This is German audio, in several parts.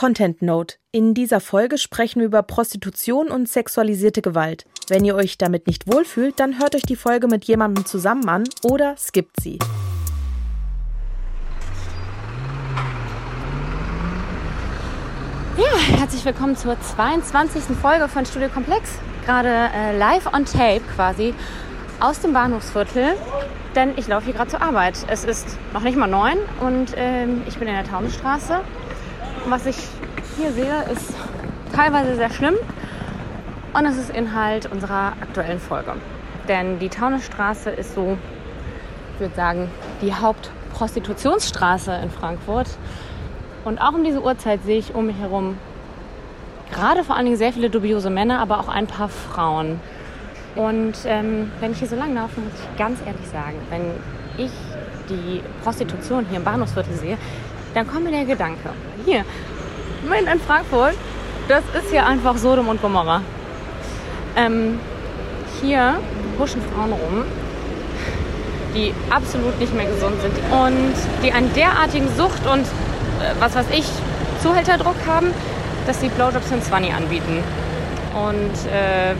Content Note. In dieser Folge sprechen wir über Prostitution und sexualisierte Gewalt. Wenn ihr euch damit nicht wohlfühlt, dann hört euch die Folge mit jemandem zusammen an oder skippt sie. Ja, herzlich willkommen zur 22. Folge von Studio Komplex. Gerade äh, live on tape quasi aus dem Bahnhofsviertel, denn ich laufe hier gerade zur Arbeit. Es ist noch nicht mal neun und ähm, ich bin in der Taunusstraße. Was ich hier sehe, ist teilweise sehr schlimm und es ist Inhalt unserer aktuellen Folge. Denn die Taunusstraße ist so, ich würde sagen, die Hauptprostitutionsstraße in Frankfurt. Und auch um diese Uhrzeit sehe ich um mich herum gerade vor allen Dingen sehr viele dubiose Männer, aber auch ein paar Frauen. Und ähm, wenn ich hier so lang laufe, muss ich ganz ehrlich sagen, wenn ich die Prostitution hier im Bahnhofsviertel sehe, dann kommt mir der Gedanke, hier, mitten in Frankfurt, das ist hier einfach Sodom und Gomorra. Ähm, hier huschen Frauen rum, die absolut nicht mehr gesund sind und die einen derartigen Sucht und äh, was weiß ich, Zuhälterdruck haben, dass sie Blowjobs in Swanny anbieten. Und äh,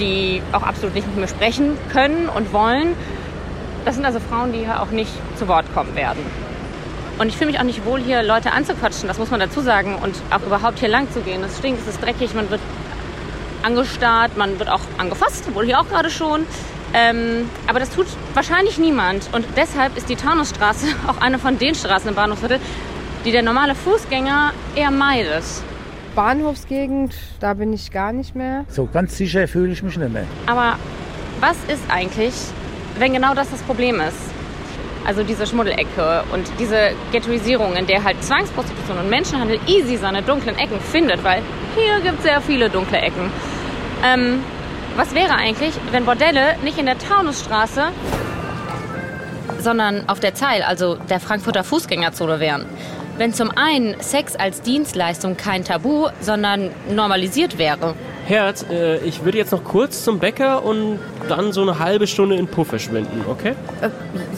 die auch absolut nicht mit mir sprechen können und wollen. Das sind also Frauen, die hier auch nicht zu Wort kommen werden. Und ich fühle mich auch nicht wohl, hier Leute anzuquatschen, das muss man dazu sagen. Und auch überhaupt hier lang zu gehen. Es stinkt, es ist dreckig, man wird angestarrt, man wird auch angefasst, wohl hier auch gerade schon. Ähm, aber das tut wahrscheinlich niemand. Und deshalb ist die Taunusstraße auch eine von den Straßen im Bahnhofsviertel, die der normale Fußgänger eher meidet. Bahnhofsgegend, da bin ich gar nicht mehr. So ganz sicher fühle ich mich nicht mehr. Aber was ist eigentlich, wenn genau das das Problem ist? Also diese Schmuddelecke und diese Ghettoisierung, in der halt Zwangsprostitution und Menschenhandel easy seine dunklen Ecken findet, weil hier gibt es sehr viele dunkle Ecken. Ähm, was wäre eigentlich, wenn Bordelle nicht in der Taunusstraße, sondern auf der Zeil, also der Frankfurter Fußgängerzone wären? wenn zum einen Sex als Dienstleistung kein Tabu, sondern normalisiert wäre. Herz, äh, ich würde jetzt noch kurz zum Bäcker und dann so eine halbe Stunde in Puff verschwinden, okay? Äh,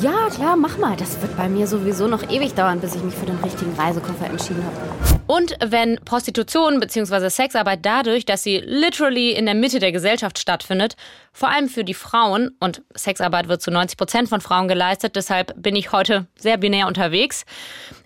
ja, klar, mach mal. Das wird bei mir sowieso noch ewig dauern, bis ich mich für den richtigen Reisekoffer entschieden habe. Und wenn Prostitution bzw. Sexarbeit dadurch, dass sie literally in der Mitte der Gesellschaft stattfindet, vor allem für die Frauen, und Sexarbeit wird zu 90 Prozent von Frauen geleistet, deshalb bin ich heute sehr binär unterwegs,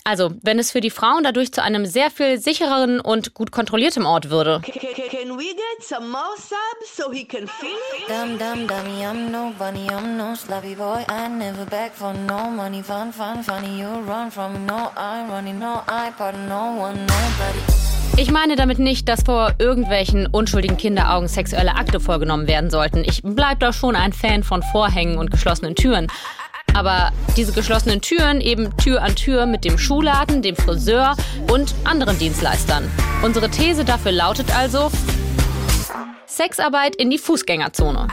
also, wenn es für die Frauen dadurch zu einem sehr viel sichereren und gut kontrolliertem Ort würde. Can we get some more subs so he can feel it? Dum dum dummy, I'm no bunny, I'm no sloppy boy. I never beg for no money, fun, fun, funny. You run from no, I'm running, no, I pardon no one, nobody. Ich meine damit nicht, dass vor irgendwelchen unschuldigen Kinderaugen sexuelle Akte vorgenommen werden sollten. Ich bleib doch schon ein Fan von Vorhängen und geschlossenen Türen. Aber diese geschlossenen Türen eben Tür an Tür mit dem Schuhladen, dem Friseur und anderen Dienstleistern. Unsere These dafür lautet also Sexarbeit in die Fußgängerzone.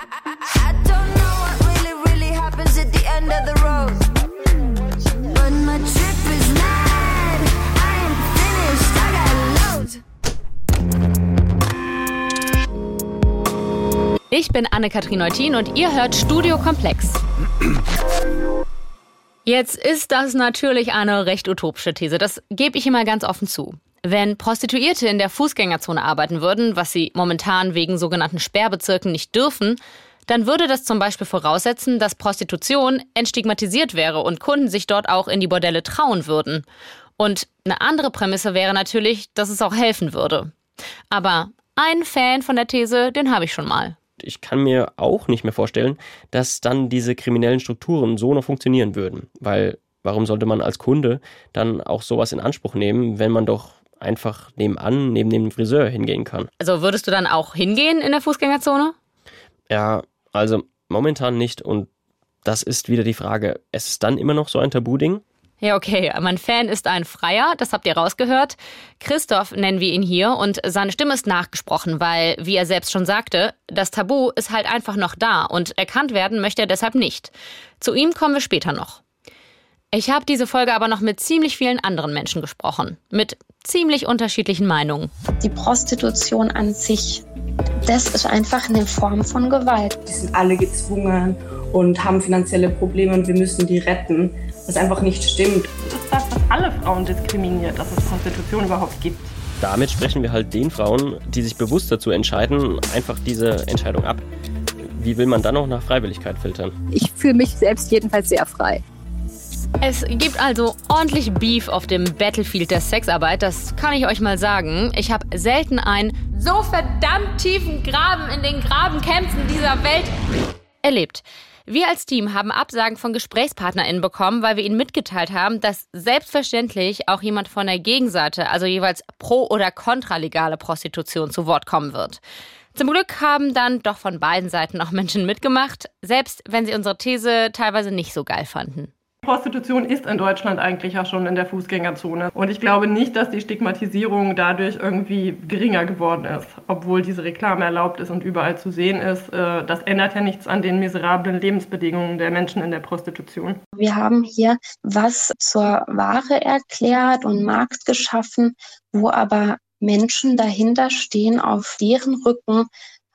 Ich bin Anne-Kathrin Neutin und ihr hört Studio Komplex. Jetzt ist das natürlich eine recht utopische These. Das gebe ich immer ganz offen zu. Wenn Prostituierte in der Fußgängerzone arbeiten würden, was sie momentan wegen sogenannten Sperrbezirken nicht dürfen, dann würde das zum Beispiel voraussetzen, dass Prostitution entstigmatisiert wäre und Kunden sich dort auch in die Bordelle trauen würden. Und eine andere Prämisse wäre natürlich, dass es auch helfen würde. Aber einen Fan von der These, den habe ich schon mal ich kann mir auch nicht mehr vorstellen, dass dann diese kriminellen Strukturen so noch funktionieren würden. Weil warum sollte man als Kunde dann auch sowas in Anspruch nehmen, wenn man doch einfach nebenan, neben dem Friseur hingehen kann? Also würdest du dann auch hingehen in der Fußgängerzone? Ja, also momentan nicht. Und das ist wieder die Frage, es ist dann immer noch so ein Tabuding? Ja, okay. Mein Fan ist ein Freier, das habt ihr rausgehört. Christoph nennen wir ihn hier und seine Stimme ist nachgesprochen, weil, wie er selbst schon sagte, das Tabu ist halt einfach noch da und erkannt werden möchte er deshalb nicht. Zu ihm kommen wir später noch. Ich habe diese Folge aber noch mit ziemlich vielen anderen Menschen gesprochen, mit ziemlich unterschiedlichen Meinungen. Die Prostitution an sich, das ist einfach eine Form von Gewalt. Die sind alle gezwungen und haben finanzielle Probleme und wir müssen die retten was einfach nicht stimmt. Das ist das, was alle Frauen diskriminiert, dass es Prostitution überhaupt gibt. damit sprechen wir halt den Frauen, die sich bewusst dazu entscheiden, einfach diese Entscheidung ab. Wie will man dann noch nach Freiwilligkeit filtern? Ich fühle mich selbst jedenfalls sehr frei. Es gibt also ordentlich Beef auf dem Battlefield der Sexarbeit, das kann ich euch mal sagen. Ich habe selten einen so verdammt tiefen Graben in den Grabenkämpfen dieser Welt erlebt. Wir als Team haben Absagen von GesprächspartnerInnen bekommen, weil wir ihnen mitgeteilt haben, dass selbstverständlich auch jemand von der Gegenseite, also jeweils pro- oder kontralegale Prostitution zu Wort kommen wird. Zum Glück haben dann doch von beiden Seiten auch Menschen mitgemacht, selbst wenn sie unsere These teilweise nicht so geil fanden. Prostitution ist in Deutschland eigentlich ja schon in der Fußgängerzone. Und ich glaube nicht, dass die Stigmatisierung dadurch irgendwie geringer geworden ist, obwohl diese Reklame erlaubt ist und überall zu sehen ist. Äh, das ändert ja nichts an den miserablen Lebensbedingungen der Menschen in der Prostitution. Wir haben hier was zur Ware erklärt und Markt geschaffen, wo aber Menschen dahinter stehen, auf deren Rücken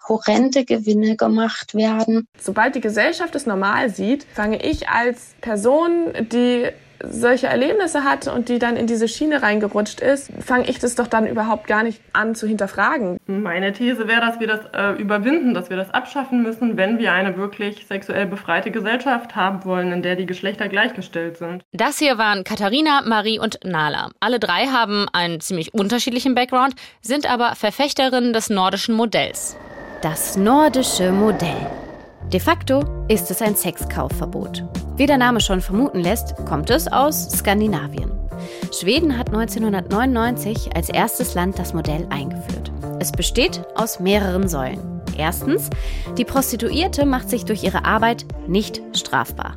horrende Gewinne gemacht werden. Sobald die Gesellschaft es normal sieht, fange ich als Person, die solche Erlebnisse hatte und die dann in diese Schiene reingerutscht ist, fange ich das doch dann überhaupt gar nicht an zu hinterfragen. Meine These wäre, dass wir das äh, überwinden, dass wir das abschaffen müssen, wenn wir eine wirklich sexuell befreite Gesellschaft haben wollen, in der die Geschlechter gleichgestellt sind. Das hier waren Katharina, Marie und Nala. Alle drei haben einen ziemlich unterschiedlichen Background, sind aber Verfechterinnen des nordischen Modells. Das nordische Modell. De facto ist es ein Sexkaufverbot. Wie der Name schon vermuten lässt, kommt es aus Skandinavien. Schweden hat 1999 als erstes Land das Modell eingeführt. Es besteht aus mehreren Säulen. Erstens, die Prostituierte macht sich durch ihre Arbeit nicht strafbar.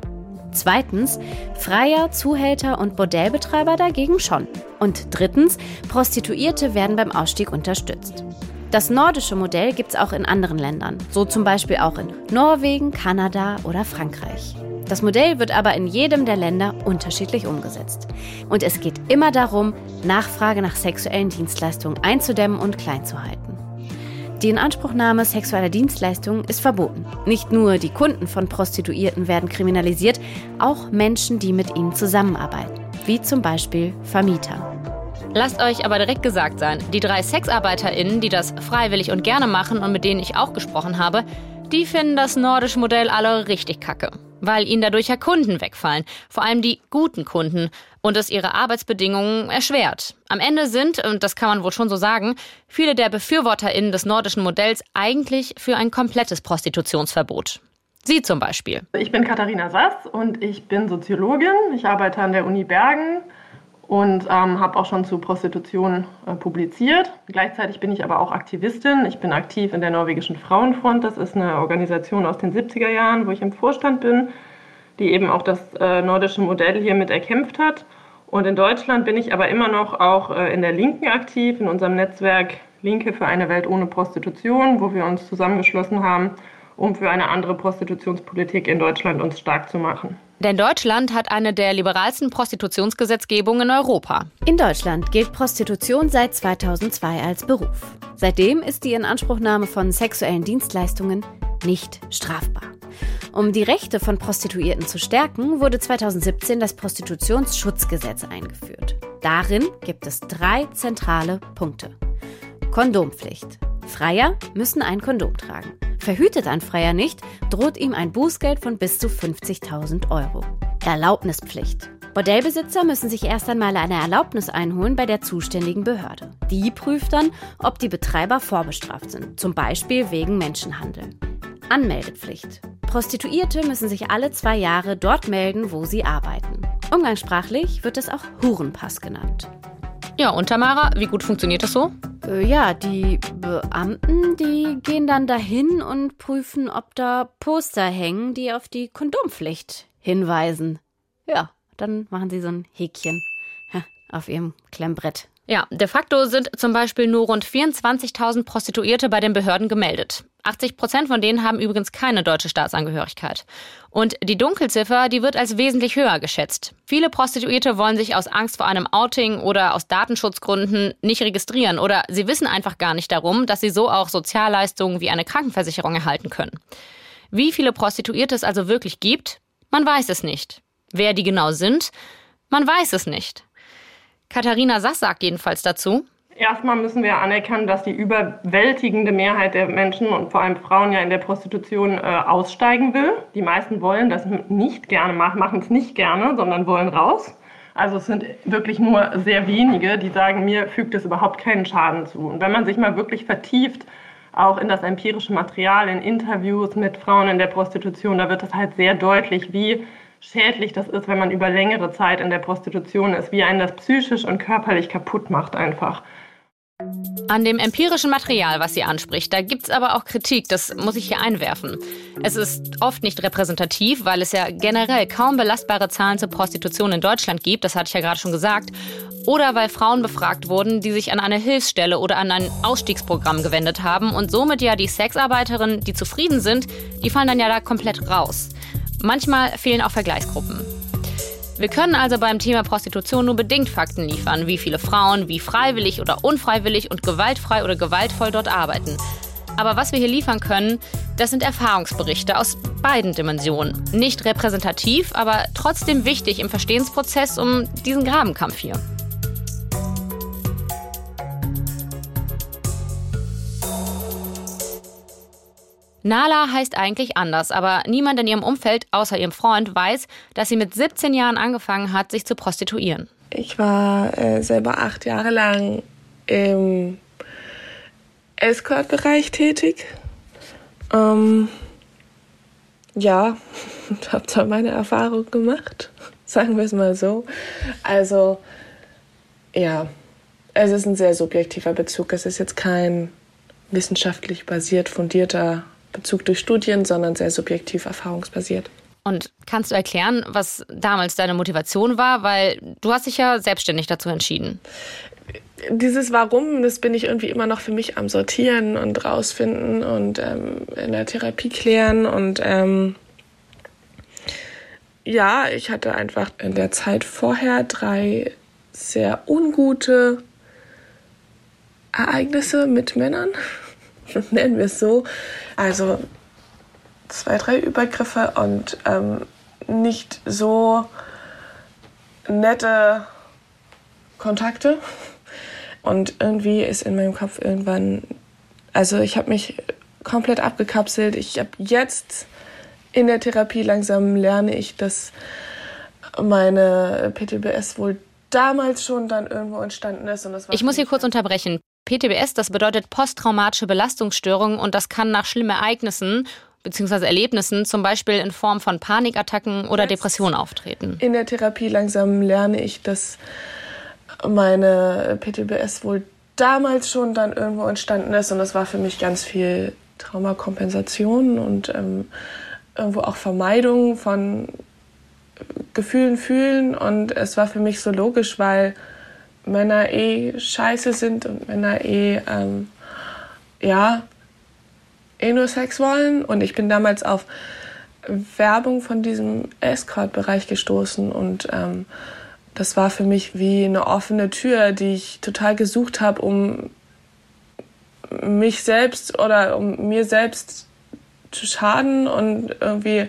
Zweitens, Freier, Zuhälter und Bordellbetreiber dagegen schon. Und drittens, Prostituierte werden beim Ausstieg unterstützt. Das nordische Modell gibt es auch in anderen Ländern, so zum Beispiel auch in Norwegen, Kanada oder Frankreich. Das Modell wird aber in jedem der Länder unterschiedlich umgesetzt. Und es geht immer darum, Nachfrage nach sexuellen Dienstleistungen einzudämmen und klein zu halten. Die Inanspruchnahme sexueller Dienstleistungen ist verboten. Nicht nur die Kunden von Prostituierten werden kriminalisiert, auch Menschen, die mit ihnen zusammenarbeiten, wie zum Beispiel Vermieter. Lasst euch aber direkt gesagt sein, die drei SexarbeiterInnen, die das freiwillig und gerne machen und mit denen ich auch gesprochen habe, die finden das nordische Modell alle richtig kacke. Weil ihnen dadurch ja Kunden wegfallen. Vor allem die guten Kunden. Und es ihre Arbeitsbedingungen erschwert. Am Ende sind, und das kann man wohl schon so sagen, viele der BefürworterInnen des nordischen Modells eigentlich für ein komplettes Prostitutionsverbot. Sie zum Beispiel. Ich bin Katharina Sass und ich bin Soziologin. Ich arbeite an der Uni Bergen und ähm, habe auch schon zu Prostitution äh, publiziert. Gleichzeitig bin ich aber auch Aktivistin. Ich bin aktiv in der norwegischen Frauenfront. Das ist eine Organisation aus den 70er Jahren, wo ich im Vorstand bin, die eben auch das äh, nordische Modell hier mit erkämpft hat. Und in Deutschland bin ich aber immer noch auch äh, in der Linken aktiv, in unserem Netzwerk Linke für eine Welt ohne Prostitution, wo wir uns zusammengeschlossen haben, um für eine andere Prostitutionspolitik in Deutschland uns stark zu machen. Denn Deutschland hat eine der liberalsten Prostitutionsgesetzgebungen in Europa. In Deutschland gilt Prostitution seit 2002 als Beruf. Seitdem ist die Inanspruchnahme von sexuellen Dienstleistungen nicht strafbar. Um die Rechte von Prostituierten zu stärken, wurde 2017 das Prostitutionsschutzgesetz eingeführt. Darin gibt es drei zentrale Punkte. Kondompflicht. Freier müssen ein Kondom tragen. Verhütet ein Freier nicht, droht ihm ein Bußgeld von bis zu 50.000 Euro. Erlaubnispflicht. Bordellbesitzer müssen sich erst einmal eine Erlaubnis einholen bei der zuständigen Behörde. Die prüft dann, ob die Betreiber vorbestraft sind, zum Beispiel wegen Menschenhandel. Anmeldepflicht. Prostituierte müssen sich alle zwei Jahre dort melden, wo sie arbeiten. Umgangssprachlich wird es auch Hurenpass genannt. Ja, und Tamara, wie gut funktioniert das so? Äh, ja, die Beamten, die gehen dann dahin und prüfen, ob da Poster hängen, die auf die Kondompflicht hinweisen. Ja, dann machen sie so ein Häkchen auf ihrem Klemmbrett. Ja, de facto sind zum Beispiel nur rund 24.000 Prostituierte bei den Behörden gemeldet. 80 Prozent von denen haben übrigens keine deutsche Staatsangehörigkeit. Und die Dunkelziffer, die wird als wesentlich höher geschätzt. Viele Prostituierte wollen sich aus Angst vor einem Outing oder aus Datenschutzgründen nicht registrieren oder sie wissen einfach gar nicht darum, dass sie so auch Sozialleistungen wie eine Krankenversicherung erhalten können. Wie viele Prostituierte es also wirklich gibt, man weiß es nicht. Wer die genau sind, man weiß es nicht. Katharina Sass sagt jedenfalls dazu, Erstmal müssen wir anerkennen, dass die überwältigende Mehrheit der Menschen und vor allem Frauen ja in der Prostitution äh, aussteigen will. Die meisten wollen das nicht gerne machen, machen es nicht gerne, sondern wollen raus. Also es sind wirklich nur sehr wenige, die sagen, mir fügt es überhaupt keinen Schaden zu. Und wenn man sich mal wirklich vertieft, auch in das empirische Material, in Interviews mit Frauen in der Prostitution, da wird es halt sehr deutlich, wie schädlich das ist, wenn man über längere Zeit in der Prostitution ist, wie einen das psychisch und körperlich kaputt macht einfach. An dem empirischen Material, was sie anspricht, da gibt es aber auch Kritik, das muss ich hier einwerfen. Es ist oft nicht repräsentativ, weil es ja generell kaum belastbare Zahlen zur Prostitution in Deutschland gibt, das hatte ich ja gerade schon gesagt. Oder weil Frauen befragt wurden, die sich an eine Hilfsstelle oder an ein Ausstiegsprogramm gewendet haben und somit ja die Sexarbeiterinnen, die zufrieden sind, die fallen dann ja da komplett raus. Manchmal fehlen auch Vergleichsgruppen. Wir können also beim Thema Prostitution nur bedingt Fakten liefern, wie viele Frauen wie freiwillig oder unfreiwillig und gewaltfrei oder gewaltvoll dort arbeiten. Aber was wir hier liefern können, das sind Erfahrungsberichte aus beiden Dimensionen. Nicht repräsentativ, aber trotzdem wichtig im Verstehensprozess um diesen Grabenkampf hier. Nala heißt eigentlich anders, aber niemand in ihrem Umfeld außer ihrem Freund weiß, dass sie mit 17 Jahren angefangen hat, sich zu prostituieren. Ich war äh, selber acht Jahre lang im Escort-Bereich tätig. Ähm, ja, und habe da meine Erfahrung gemacht, sagen wir es mal so. Also, ja, es ist ein sehr subjektiver Bezug. Es ist jetzt kein wissenschaftlich basiert fundierter Bezug durch Studien, sondern sehr subjektiv erfahrungsbasiert. Und kannst du erklären, was damals deine Motivation war? Weil du hast dich ja selbstständig dazu entschieden. Dieses Warum, das bin ich irgendwie immer noch für mich am Sortieren und rausfinden und ähm, in der Therapie klären. Und ähm, ja, ich hatte einfach in der Zeit vorher drei sehr ungute Ereignisse mit Männern nennen wir es so. Also zwei, drei Übergriffe und ähm, nicht so nette Kontakte. Und irgendwie ist in meinem Kopf irgendwann, also ich habe mich komplett abgekapselt. Ich habe jetzt in der Therapie langsam lerne ich, dass meine PTBS wohl damals schon dann irgendwo entstanden ist. Und das war ich muss hier kurz unterbrechen. PTBS, das bedeutet posttraumatische Belastungsstörung und das kann nach schlimmen Ereignissen bzw. Erlebnissen, zum Beispiel in Form von Panikattacken oder Depressionen auftreten. In der Therapie langsam lerne ich, dass meine PTBS wohl damals schon dann irgendwo entstanden ist und das war für mich ganz viel Traumakompensation und ähm, irgendwo auch Vermeidung von Gefühlen fühlen und es war für mich so logisch, weil Männer eh scheiße sind und Männer eh, ähm, ja, eh nur Sex wollen. Und ich bin damals auf Werbung von diesem Escort-Bereich gestoßen und ähm, das war für mich wie eine offene Tür, die ich total gesucht habe, um mich selbst oder um mir selbst zu schaden und irgendwie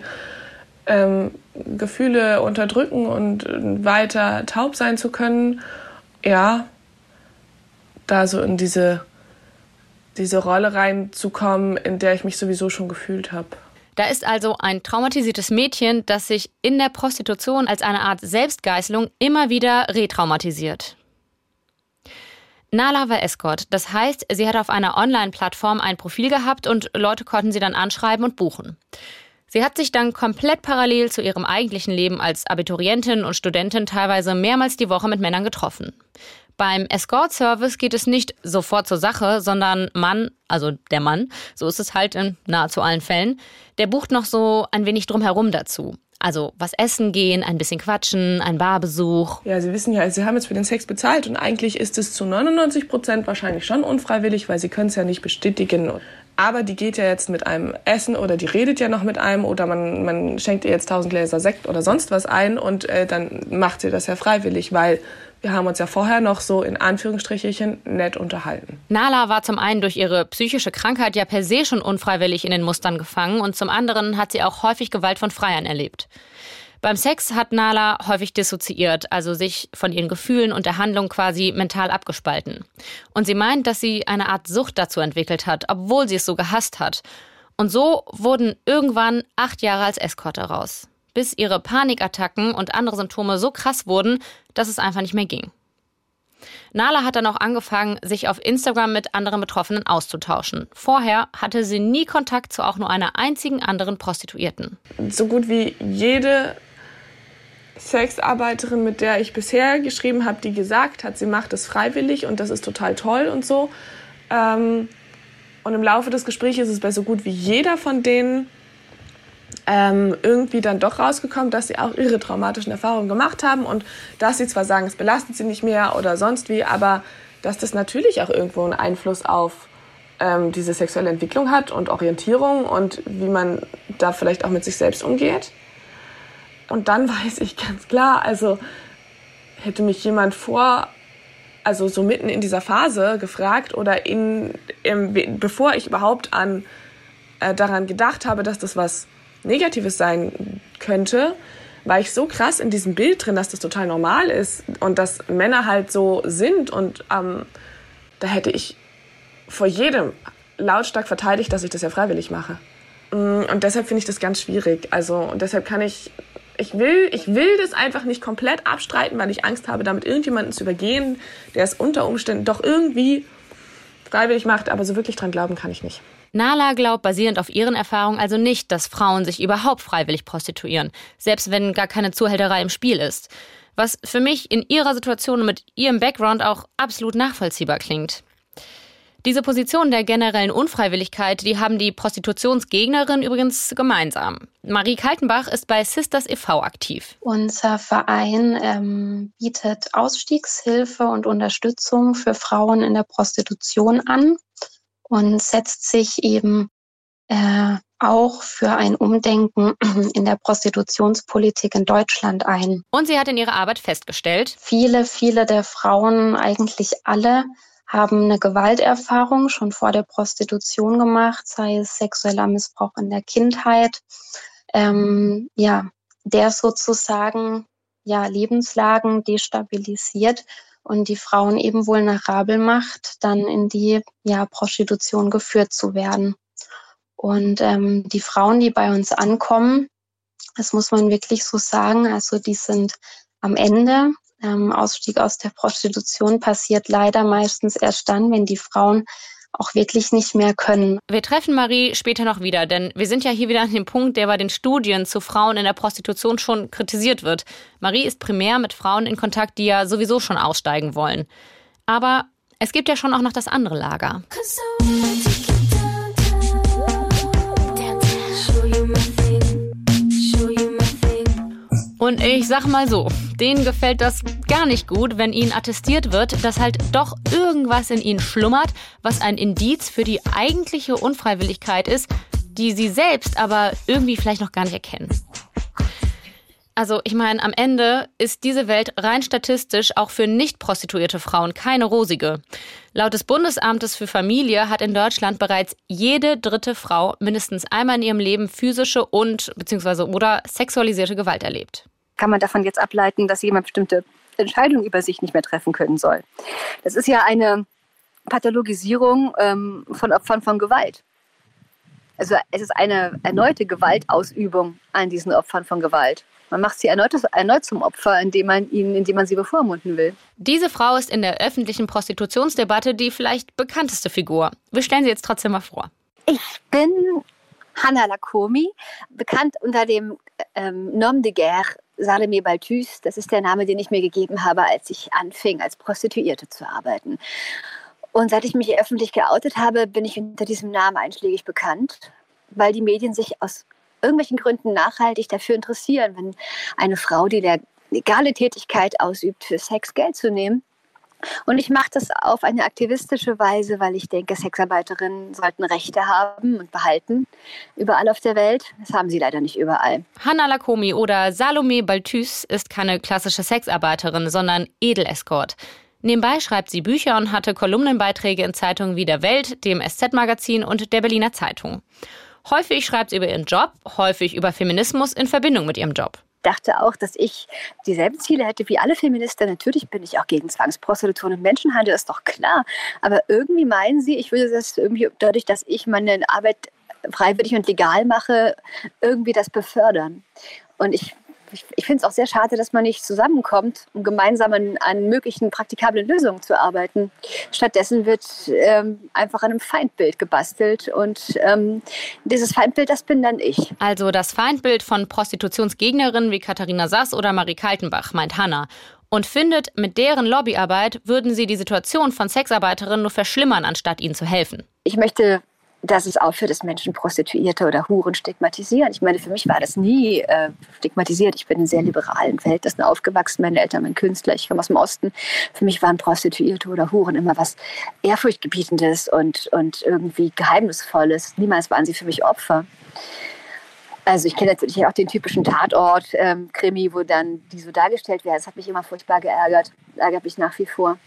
ähm, Gefühle unterdrücken und weiter taub sein zu können ja, da so in diese, diese Rolle reinzukommen, in der ich mich sowieso schon gefühlt habe. Da ist also ein traumatisiertes Mädchen, das sich in der Prostitution als eine Art Selbstgeißelung immer wieder retraumatisiert. Nala war Escort, das heißt, sie hat auf einer Online-Plattform ein Profil gehabt und Leute konnten sie dann anschreiben und buchen. Sie hat sich dann komplett parallel zu ihrem eigentlichen Leben als Abiturientin und Studentin teilweise mehrmals die Woche mit Männern getroffen. Beim Escort-Service geht es nicht sofort zur Sache, sondern Mann, also der Mann, so ist es halt in nahezu allen Fällen, der bucht noch so ein wenig drumherum dazu. Also was essen gehen, ein bisschen quatschen, ein Barbesuch. Ja, Sie wissen ja, Sie haben jetzt für den Sex bezahlt und eigentlich ist es zu 99 Prozent wahrscheinlich schon unfreiwillig, weil Sie können es ja nicht bestätigen. Aber die geht ja jetzt mit einem essen oder die redet ja noch mit einem oder man, man schenkt ihr jetzt tausend Gläser Sekt oder sonst was ein und äh, dann macht sie das ja freiwillig, weil wir haben uns ja vorher noch so in Anführungsstrichen nett unterhalten. Nala war zum einen durch ihre psychische Krankheit ja per se schon unfreiwillig in den Mustern gefangen und zum anderen hat sie auch häufig Gewalt von Freiern erlebt. Beim Sex hat Nala häufig dissoziiert, also sich von ihren Gefühlen und der Handlung quasi mental abgespalten. Und sie meint, dass sie eine Art Sucht dazu entwickelt hat, obwohl sie es so gehasst hat. Und so wurden irgendwann acht Jahre als Escort daraus, bis ihre Panikattacken und andere Symptome so krass wurden, dass es einfach nicht mehr ging. Nala hat dann auch angefangen, sich auf Instagram mit anderen Betroffenen auszutauschen. Vorher hatte sie nie Kontakt zu auch nur einer einzigen anderen Prostituierten. So gut wie jede Sexarbeiterin, mit der ich bisher geschrieben habe, die gesagt hat, sie macht es freiwillig und das ist total toll und so. Ähm, und im Laufe des Gesprächs ist es bei so gut wie jeder von denen ähm, irgendwie dann doch rausgekommen, dass sie auch ihre traumatischen Erfahrungen gemacht haben und dass sie zwar sagen, es belastet sie nicht mehr oder sonst wie, aber dass das natürlich auch irgendwo einen Einfluss auf ähm, diese sexuelle Entwicklung hat und Orientierung und wie man da vielleicht auch mit sich selbst umgeht. Und dann weiß ich ganz klar, also hätte mich jemand vor, also so mitten in dieser Phase gefragt oder in, im, bevor ich überhaupt an, äh, daran gedacht habe, dass das was Negatives sein könnte, war ich so krass in diesem Bild drin, dass das total normal ist und dass Männer halt so sind und ähm, da hätte ich vor jedem lautstark verteidigt, dass ich das ja freiwillig mache. Mm, und deshalb finde ich das ganz schwierig. Also, und deshalb kann ich ich will, ich will das einfach nicht komplett abstreiten, weil ich Angst habe, damit irgendjemanden zu übergehen, der es unter Umständen doch irgendwie freiwillig macht, aber so wirklich dran glauben kann ich nicht. Nala glaubt basierend auf ihren Erfahrungen also nicht, dass Frauen sich überhaupt freiwillig prostituieren, selbst wenn gar keine Zuhälterei im Spiel ist. Was für mich in ihrer Situation und mit ihrem Background auch absolut nachvollziehbar klingt. Diese Position der generellen Unfreiwilligkeit, die haben die Prostitutionsgegnerinnen übrigens gemeinsam. Marie Kaltenbach ist bei Sisters e.V. aktiv. Unser Verein ähm, bietet Ausstiegshilfe und Unterstützung für Frauen in der Prostitution an und setzt sich eben äh, auch für ein Umdenken in der Prostitutionspolitik in Deutschland ein. Und sie hat in ihrer Arbeit festgestellt, viele, viele der Frauen, eigentlich alle, haben eine Gewalterfahrung schon vor der Prostitution gemacht, sei es sexueller Missbrauch in der Kindheit, ähm, ja, der sozusagen ja Lebenslagen destabilisiert und die Frauen eben vulnerabel macht, dann in die ja Prostitution geführt zu werden. Und ähm, die Frauen, die bei uns ankommen, das muss man wirklich so sagen, also die sind am Ende ähm, Ausstieg aus der Prostitution passiert leider meistens erst dann, wenn die Frauen auch wirklich nicht mehr können. Wir treffen Marie später noch wieder, denn wir sind ja hier wieder an dem Punkt, der bei den Studien zu Frauen in der Prostitution schon kritisiert wird. Marie ist primär mit Frauen in Kontakt, die ja sowieso schon aussteigen wollen. Aber es gibt ja schon auch noch das andere Lager. Und ich sag mal so, denen gefällt das gar nicht gut, wenn ihnen attestiert wird, dass halt doch irgendwas in ihnen schlummert, was ein Indiz für die eigentliche Unfreiwilligkeit ist, die sie selbst aber irgendwie vielleicht noch gar nicht erkennen. Also ich meine, am Ende ist diese Welt rein statistisch auch für nicht prostituierte Frauen keine rosige. Laut des Bundesamtes für Familie hat in Deutschland bereits jede dritte Frau mindestens einmal in ihrem Leben physische und bzw. oder sexualisierte Gewalt erlebt kann man davon jetzt ableiten, dass jemand bestimmte Entscheidungen über sich nicht mehr treffen können soll. Das ist ja eine Pathologisierung ähm, von Opfern von Gewalt. Also es ist eine erneute Gewaltausübung an diesen Opfern von Gewalt. Man macht sie erneut, erneut zum Opfer, indem man, ihnen, indem man sie bevormunden will. Diese Frau ist in der öffentlichen Prostitutionsdebatte die vielleicht bekannteste Figur. Wir stellen sie jetzt trotzdem mal vor. Ich bin Hanna Lakomi, bekannt unter dem ähm, Nom de Guerre Salome Balthus, das ist der Name, den ich mir gegeben habe, als ich anfing, als Prostituierte zu arbeiten. Und seit ich mich öffentlich geoutet habe, bin ich unter diesem Namen einschlägig bekannt, weil die Medien sich aus irgendwelchen Gründen nachhaltig dafür interessieren, wenn eine Frau, die legale Tätigkeit ausübt, für Sex Geld zu nehmen, und ich mache das auf eine aktivistische Weise, weil ich denke, Sexarbeiterinnen sollten Rechte haben und behalten, überall auf der Welt. Das haben sie leider nicht überall. Hanna Lakomi oder Salome Balthus ist keine klassische Sexarbeiterin, sondern Edelescort. Nebenbei schreibt sie Bücher und hatte Kolumnenbeiträge in Zeitungen wie der Welt, dem SZ-Magazin und der Berliner Zeitung. Häufig schreibt sie über ihren Job, häufig über Feminismus in Verbindung mit ihrem Job. Dachte auch, dass ich dieselben Ziele hätte wie alle Feministen. Natürlich bin ich auch gegen Zwangsprostitution und Menschenhandel, ist doch klar. Aber irgendwie meinen sie, ich würde das irgendwie dadurch, dass ich meine Arbeit freiwillig und legal mache, irgendwie das befördern. Und ich ich, ich finde es auch sehr schade, dass man nicht zusammenkommt, um gemeinsam an, an möglichen praktikablen Lösungen zu arbeiten. Stattdessen wird ähm, einfach an einem Feindbild gebastelt und ähm, dieses Feindbild, das bin dann ich. Also das Feindbild von Prostitutionsgegnerinnen wie Katharina Sass oder Marie Kaltenbach, meint Hanna und findet, mit deren Lobbyarbeit würden sie die Situation von Sexarbeiterinnen nur verschlimmern, anstatt ihnen zu helfen. Ich möchte dass es aufhört, dass Menschen Prostituierte oder Huren stigmatisieren. Ich meine, für mich war das nie äh, stigmatisiert. Ich bin in sehr liberalen Verhältnissen aufgewachsen. Meine Eltern waren Künstler, ich komme aus dem Osten. Für mich waren Prostituierte oder Huren immer was Ehrfurchtgebietendes und, und irgendwie Geheimnisvolles. Niemals waren sie für mich Opfer. Also ich kenne natürlich auch den typischen Tatort-Krimi, ähm, wo dann die so dargestellt werden. Das hat mich immer furchtbar geärgert. Ärgert mich nach wie vor.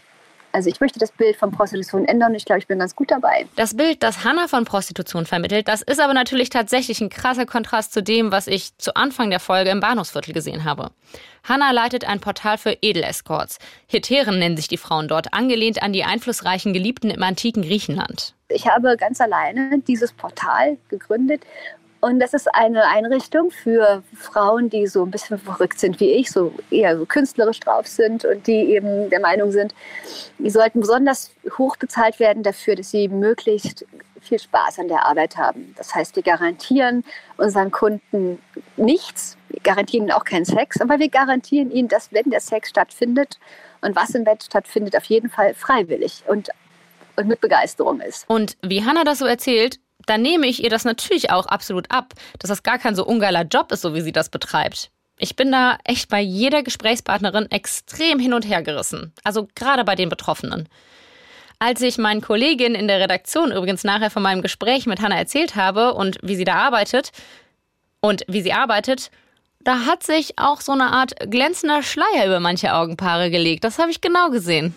Also ich möchte das Bild von Prostitution ändern und ich glaube, ich bin ganz gut dabei. Das Bild, das Hannah von Prostitution vermittelt, das ist aber natürlich tatsächlich ein krasser Kontrast zu dem, was ich zu Anfang der Folge im Bahnhofsviertel gesehen habe. Hannah leitet ein Portal für Edelescorts. Heteren nennen sich die Frauen dort, angelehnt an die einflussreichen Geliebten im antiken Griechenland. Ich habe ganz alleine dieses Portal gegründet und das ist eine Einrichtung für Frauen, die so ein bisschen verrückt sind wie ich, so eher so künstlerisch drauf sind und die eben der Meinung sind, die sollten besonders hoch bezahlt werden dafür, dass sie möglichst viel Spaß an der Arbeit haben. Das heißt, wir garantieren unseren Kunden nichts, wir garantieren ihnen auch keinen Sex, aber wir garantieren ihnen, dass wenn der Sex stattfindet und was im Bett stattfindet, auf jeden Fall freiwillig und, und mit Begeisterung ist. Und wie Hannah das so erzählt, dann nehme ich ihr das natürlich auch absolut ab, dass das gar kein so ungeiler Job ist, so wie sie das betreibt. Ich bin da echt bei jeder Gesprächspartnerin extrem hin und her gerissen. Also gerade bei den Betroffenen. Als ich meinen Kolleginnen in der Redaktion übrigens nachher von meinem Gespräch mit Hannah erzählt habe und wie sie da arbeitet und wie sie arbeitet, da hat sich auch so eine Art glänzender Schleier über manche Augenpaare gelegt. Das habe ich genau gesehen.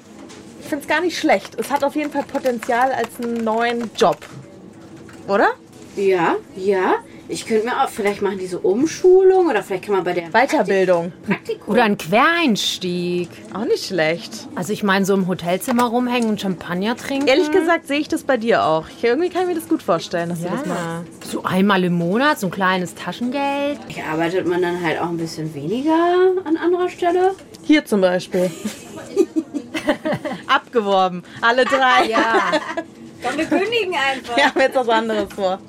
Ich finde es gar nicht schlecht. Es hat auf jeden Fall Potenzial als einen neuen Job oder? Ja, ja. Ich könnte mir auch, vielleicht machen diese Umschulung oder vielleicht kann man bei der Weiterbildung. Praktikum. Oder ein Quereinstieg. Auch nicht schlecht. Also ich meine, so im Hotelzimmer rumhängen und Champagner trinken. Ehrlich gesagt sehe ich das bei dir auch. Ich, irgendwie kann ich mir das gut vorstellen, dass ja. du das machst. So einmal im Monat, so ein kleines Taschengeld. Hier arbeitet man dann halt auch ein bisschen weniger an anderer Stelle. Hier zum Beispiel. Abgeworben. Alle drei. Ja. Komm, wir kündigen einfach. Wir haben jetzt was anderes vor.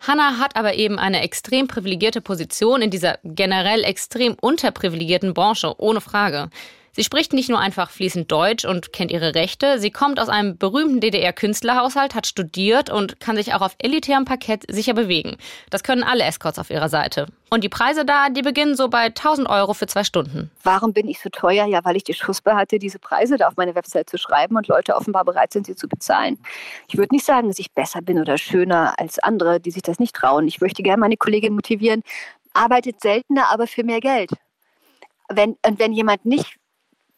Hannah hat aber eben eine extrem privilegierte Position in dieser generell extrem unterprivilegierten Branche, ohne Frage. Sie spricht nicht nur einfach fließend Deutsch und kennt ihre Rechte, sie kommt aus einem berühmten DDR-Künstlerhaushalt, hat studiert und kann sich auch auf elitärem Parkett sicher bewegen. Das können alle Escorts auf ihrer Seite. Und die Preise da, die beginnen so bei 1000 Euro für zwei Stunden. Warum bin ich so teuer? Ja, weil ich die Schuspe hatte, diese Preise da auf meine Website zu schreiben und Leute offenbar bereit sind, sie zu bezahlen. Ich würde nicht sagen, dass ich besser bin oder schöner als andere, die sich das nicht trauen. Ich möchte gerne meine Kollegin motivieren, arbeitet seltener, aber für mehr Geld. Wenn, und wenn jemand nicht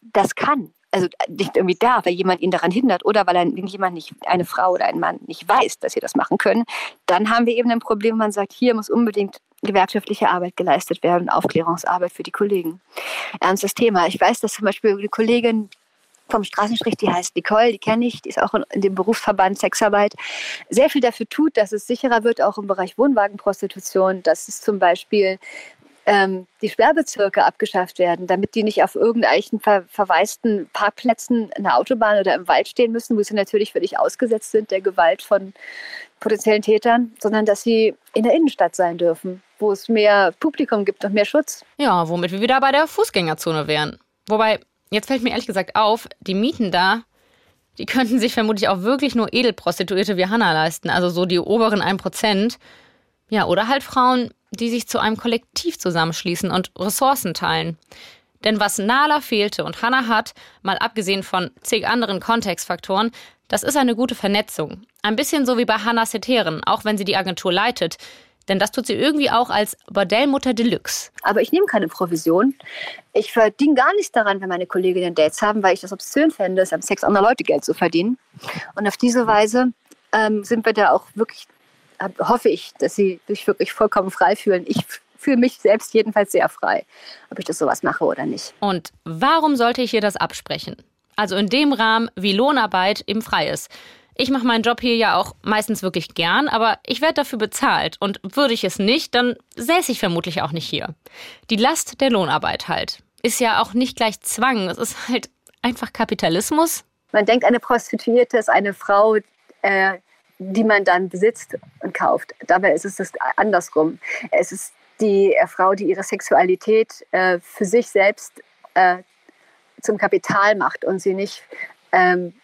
das kann. Also nicht irgendwie da, weil jemand ihn daran hindert oder weil ein, jemand nicht, eine Frau oder ein Mann nicht weiß, dass sie das machen können, dann haben wir eben ein Problem, man sagt, hier muss unbedingt gewerkschaftliche Arbeit geleistet werden, Aufklärungsarbeit für die Kollegen. Ernstes Thema. Ich weiß, dass zum Beispiel eine Kollegin vom Straßenstrich, die heißt Nicole, die kenne ich, die ist auch in dem Berufsverband Sexarbeit, sehr viel dafür tut, dass es sicherer wird, auch im Bereich Wohnwagenprostitution, dass es zum Beispiel ähm, die Sperrbezirke abgeschafft werden, damit die nicht auf irgendwelchen ver verwaisten Parkplätzen in der Autobahn oder im Wald stehen müssen, wo sie natürlich völlig ausgesetzt sind der Gewalt von potenziellen Tätern, sondern dass sie in der Innenstadt sein dürfen, wo es mehr Publikum gibt und mehr Schutz. Ja, womit wir wieder bei der Fußgängerzone wären. Wobei, jetzt fällt mir ehrlich gesagt auf, die Mieten da, die könnten sich vermutlich auch wirklich nur Edelprostituierte wie Hannah leisten, also so die oberen 1%. Ja, oder halt Frauen, die sich zu einem Kollektiv zusammenschließen und Ressourcen teilen. Denn was Nala fehlte und Hannah hat, mal abgesehen von zig anderen Kontextfaktoren, das ist eine gute Vernetzung. Ein bisschen so wie bei Hannah Seteren, auch wenn sie die Agentur leitet. Denn das tut sie irgendwie auch als Bordellmutter Deluxe. Aber ich nehme keine Provision. Ich verdiene gar nichts daran, wenn meine Kolleginnen Dates haben, weil ich das obszön fände, es am Sex anderer Leute Geld zu verdienen. Und auf diese Weise ähm, sind wir da auch wirklich hoffe ich, dass sie sich wirklich vollkommen frei fühlen. Ich fühle mich selbst jedenfalls sehr frei, ob ich das sowas mache oder nicht. Und warum sollte ich ihr das absprechen? Also in dem Rahmen, wie Lohnarbeit eben frei ist. Ich mache meinen Job hier ja auch meistens wirklich gern, aber ich werde dafür bezahlt. Und würde ich es nicht, dann säße ich vermutlich auch nicht hier. Die Last der Lohnarbeit halt. Ist ja auch nicht gleich Zwang. Es ist halt einfach Kapitalismus. Man denkt, eine Prostituierte ist eine Frau, äh, die man dann besitzt und kauft. Dabei ist es das andersrum. Es ist die äh, Frau, die ihre Sexualität äh, für sich selbst äh, zum Kapital macht und sie nicht ähm,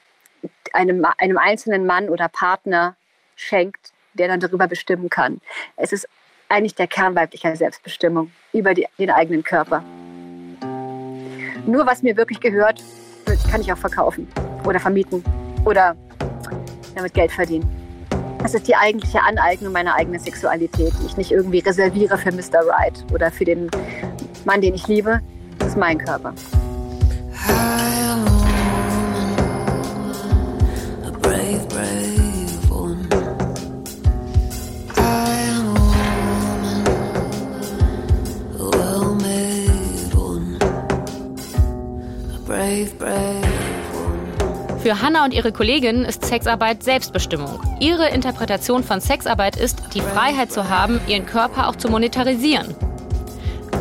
einem, einem einzelnen Mann oder Partner schenkt, der dann darüber bestimmen kann. Es ist eigentlich der Kern weiblicher Selbstbestimmung über die, den eigenen Körper. Nur was mir wirklich gehört, kann ich auch verkaufen oder vermieten oder damit Geld verdienen. Das ist die eigentliche Aneignung meiner eigenen Sexualität, die ich nicht irgendwie reserviere für Mr. Right oder für den Mann, den ich liebe. Das ist mein Körper. Für Hannah und ihre Kollegin ist Sexarbeit Selbstbestimmung. Ihre Interpretation von Sexarbeit ist, die Freiheit zu haben, ihren Körper auch zu monetarisieren.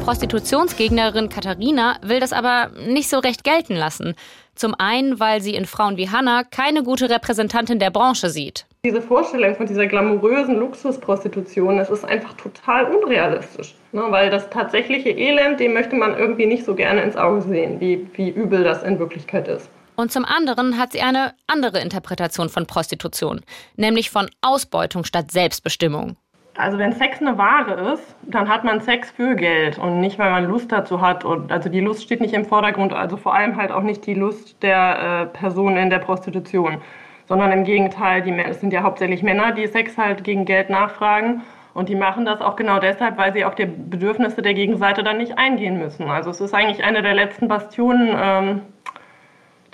Prostitutionsgegnerin Katharina will das aber nicht so recht gelten lassen. Zum einen, weil sie in Frauen wie Hannah keine gute Repräsentantin der Branche sieht. Diese Vorstellung von dieser glamourösen Luxusprostitution, das ist einfach total unrealistisch. Ne? Weil das tatsächliche Elend, dem möchte man irgendwie nicht so gerne ins Auge sehen, wie, wie übel das in Wirklichkeit ist. Und zum anderen hat sie eine andere Interpretation von Prostitution, nämlich von Ausbeutung statt Selbstbestimmung. Also wenn Sex eine Ware ist, dann hat man Sex für Geld und nicht, weil man Lust dazu hat. Und also die Lust steht nicht im Vordergrund, also vor allem halt auch nicht die Lust der äh, Person in der Prostitution, sondern im Gegenteil, die, es sind ja hauptsächlich Männer, die Sex halt gegen Geld nachfragen. Und die machen das auch genau deshalb, weil sie auf die Bedürfnisse der Gegenseite dann nicht eingehen müssen. Also es ist eigentlich eine der letzten Bastionen ähm,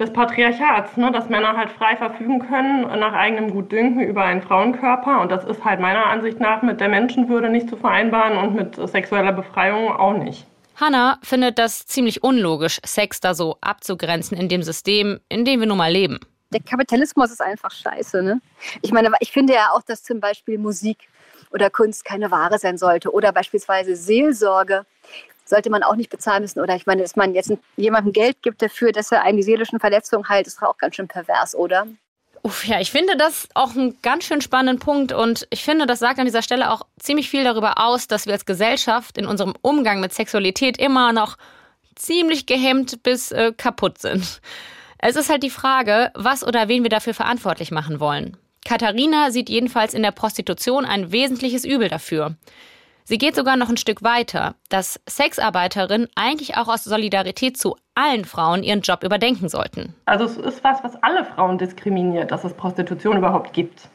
des Patriarchats, ne? dass Männer halt frei verfügen können nach eigenem Gutdünken über einen Frauenkörper. Und das ist halt meiner Ansicht nach mit der Menschenwürde nicht zu vereinbaren und mit sexueller Befreiung auch nicht. Hannah findet das ziemlich unlogisch, Sex da so abzugrenzen in dem System, in dem wir nun mal leben. Der Kapitalismus ist einfach scheiße. Ne? Ich meine, ich finde ja auch, dass zum Beispiel Musik oder Kunst keine Ware sein sollte oder beispielsweise Seelsorge sollte man auch nicht bezahlen müssen. Oder ich meine, dass man jetzt jemandem Geld gibt dafür, dass er eine seelischen Verletzung heilt, ist auch ganz schön pervers, oder? Uff, ja, ich finde das auch einen ganz schön spannenden Punkt und ich finde, das sagt an dieser Stelle auch ziemlich viel darüber aus, dass wir als Gesellschaft in unserem Umgang mit Sexualität immer noch ziemlich gehemmt bis äh, kaputt sind. Es ist halt die Frage, was oder wen wir dafür verantwortlich machen wollen. Katharina sieht jedenfalls in der Prostitution ein wesentliches Übel dafür. Sie geht sogar noch ein Stück weiter, dass Sexarbeiterinnen eigentlich auch aus Solidarität zu allen Frauen ihren Job überdenken sollten. Also es ist was, was alle Frauen diskriminiert, dass es Prostitution überhaupt gibt.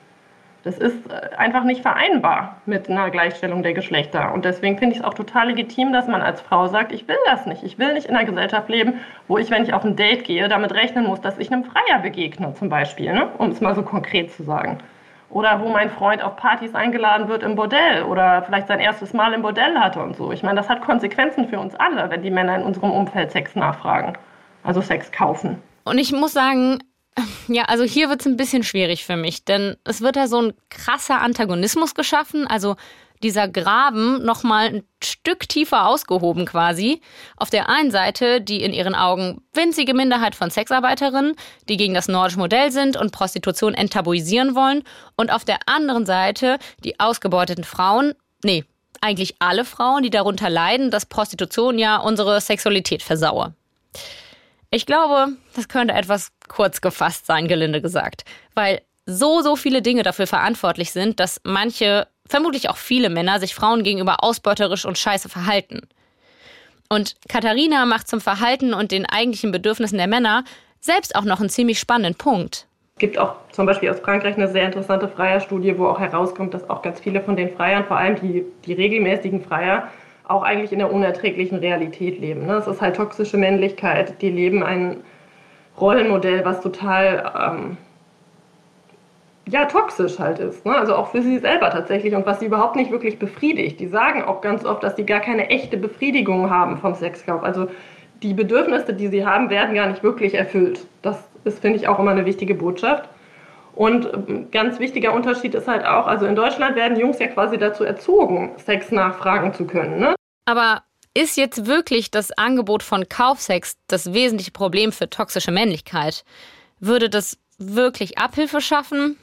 Das ist äh, einfach nicht vereinbar mit einer Gleichstellung der Geschlechter. Und deswegen finde ich es auch total legitim, dass man als Frau sagt, ich will das nicht. Ich will nicht in einer Gesellschaft leben, wo ich, wenn ich auf ein Date gehe, damit rechnen muss, dass ich einem Freier begegne, zum Beispiel, ne? um es mal so konkret zu sagen. Oder wo mein Freund auf Partys eingeladen wird im Bordell oder vielleicht sein erstes Mal im Bordell hatte und so. Ich meine, das hat Konsequenzen für uns alle, wenn die Männer in unserem Umfeld Sex nachfragen. Also Sex kaufen. Und ich muss sagen, ja, also hier wird es ein bisschen schwierig für mich, denn es wird da so ein krasser Antagonismus geschaffen. Also dieser Graben noch mal ein Stück tiefer ausgehoben quasi. Auf der einen Seite die in ihren Augen winzige Minderheit von Sexarbeiterinnen, die gegen das nordische Modell sind und Prostitution enttabuisieren wollen. Und auf der anderen Seite die ausgebeuteten Frauen, nee, eigentlich alle Frauen, die darunter leiden, dass Prostitution ja unsere Sexualität versaue. Ich glaube, das könnte etwas kurz gefasst sein, gelinde gesagt, weil so, so viele Dinge dafür verantwortlich sind, dass manche vermutlich auch viele Männer sich Frauen gegenüber ausbeuterisch und scheiße verhalten. Und Katharina macht zum Verhalten und den eigentlichen Bedürfnissen der Männer selbst auch noch einen ziemlich spannenden Punkt. Es gibt auch zum Beispiel aus Frankreich eine sehr interessante Freierstudie, wo auch herauskommt, dass auch ganz viele von den Freiern, vor allem die, die regelmäßigen Freier, auch eigentlich in der unerträglichen Realität leben. Ne? Es ist halt toxische Männlichkeit. Die leben ein Rollenmodell, was total ähm, ja, toxisch halt ist. Ne? Also auch für sie selber tatsächlich und was sie überhaupt nicht wirklich befriedigt. Die sagen auch ganz oft, dass sie gar keine echte Befriedigung haben vom Sexkauf. Also die Bedürfnisse, die sie haben, werden gar nicht wirklich erfüllt. Das ist, finde ich, auch immer eine wichtige Botschaft. Und ein ähm, ganz wichtiger Unterschied ist halt auch, also in Deutschland werden Jungs ja quasi dazu erzogen, Sex nachfragen zu können. Ne? Aber ist jetzt wirklich das Angebot von Kaufsex das wesentliche Problem für toxische Männlichkeit? Würde das wirklich Abhilfe schaffen?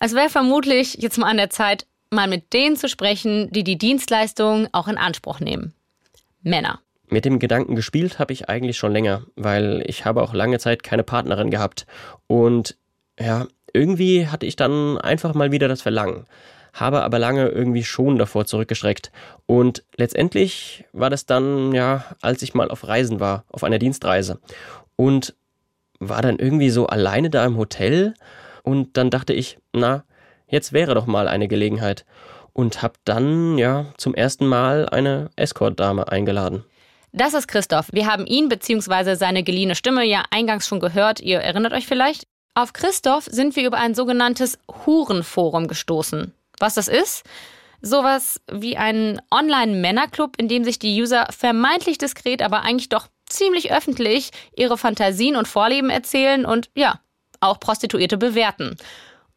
Es wäre vermutlich jetzt mal an der Zeit, mal mit denen zu sprechen, die die Dienstleistung auch in Anspruch nehmen. Männer. Mit dem Gedanken gespielt habe ich eigentlich schon länger, weil ich habe auch lange Zeit keine Partnerin gehabt. Und ja, irgendwie hatte ich dann einfach mal wieder das Verlangen, habe aber lange irgendwie schon davor zurückgeschreckt. Und letztendlich war das dann, ja, als ich mal auf Reisen war, auf einer Dienstreise. Und war dann irgendwie so alleine da im Hotel und dann dachte ich, na, jetzt wäre doch mal eine Gelegenheit. Und hab dann, ja, zum ersten Mal eine Escort-Dame eingeladen. Das ist Christoph. Wir haben ihn bzw. seine geliehene Stimme ja eingangs schon gehört. Ihr erinnert euch vielleicht? Auf Christoph sind wir über ein sogenanntes Hurenforum gestoßen. Was das ist? Sowas wie ein Online-Männerclub, in dem sich die User vermeintlich diskret, aber eigentlich doch ziemlich öffentlich ihre Fantasien und Vorlieben erzählen und ja, auch Prostituierte bewerten.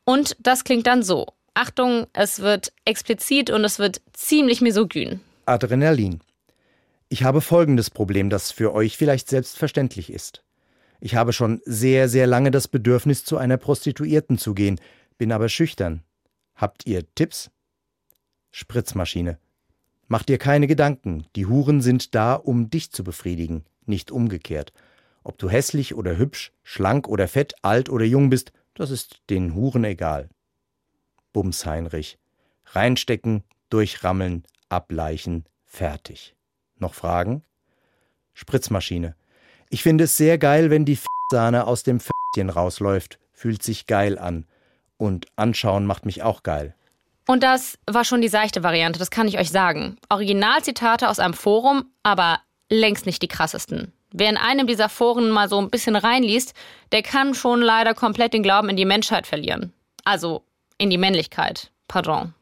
Und das klingt dann so. Achtung, es wird explizit und es wird ziemlich misogyn. Adrenalin. Ich habe folgendes Problem, das für euch vielleicht selbstverständlich ist. Ich habe schon sehr, sehr lange das Bedürfnis, zu einer Prostituierten zu gehen, bin aber schüchtern. Habt ihr Tipps? Spritzmaschine. Mach dir keine Gedanken, die Huren sind da, um dich zu befriedigen, nicht umgekehrt. Ob du hässlich oder hübsch, schlank oder fett, alt oder jung bist, das ist den Huren egal. Bums Heinrich. Reinstecken, durchrammeln, ableichen, fertig. Noch Fragen? Spritzmaschine. Ich finde es sehr geil, wenn die Sahne aus dem Fässchen rausläuft. Fühlt sich geil an. Und anschauen macht mich auch geil. Und das war schon die seichte Variante, das kann ich euch sagen. Originalzitate aus einem Forum, aber längst nicht die krassesten. Wer in einem dieser Foren mal so ein bisschen reinliest, der kann schon leider komplett den Glauben in die Menschheit verlieren. Also in die Männlichkeit. Pardon.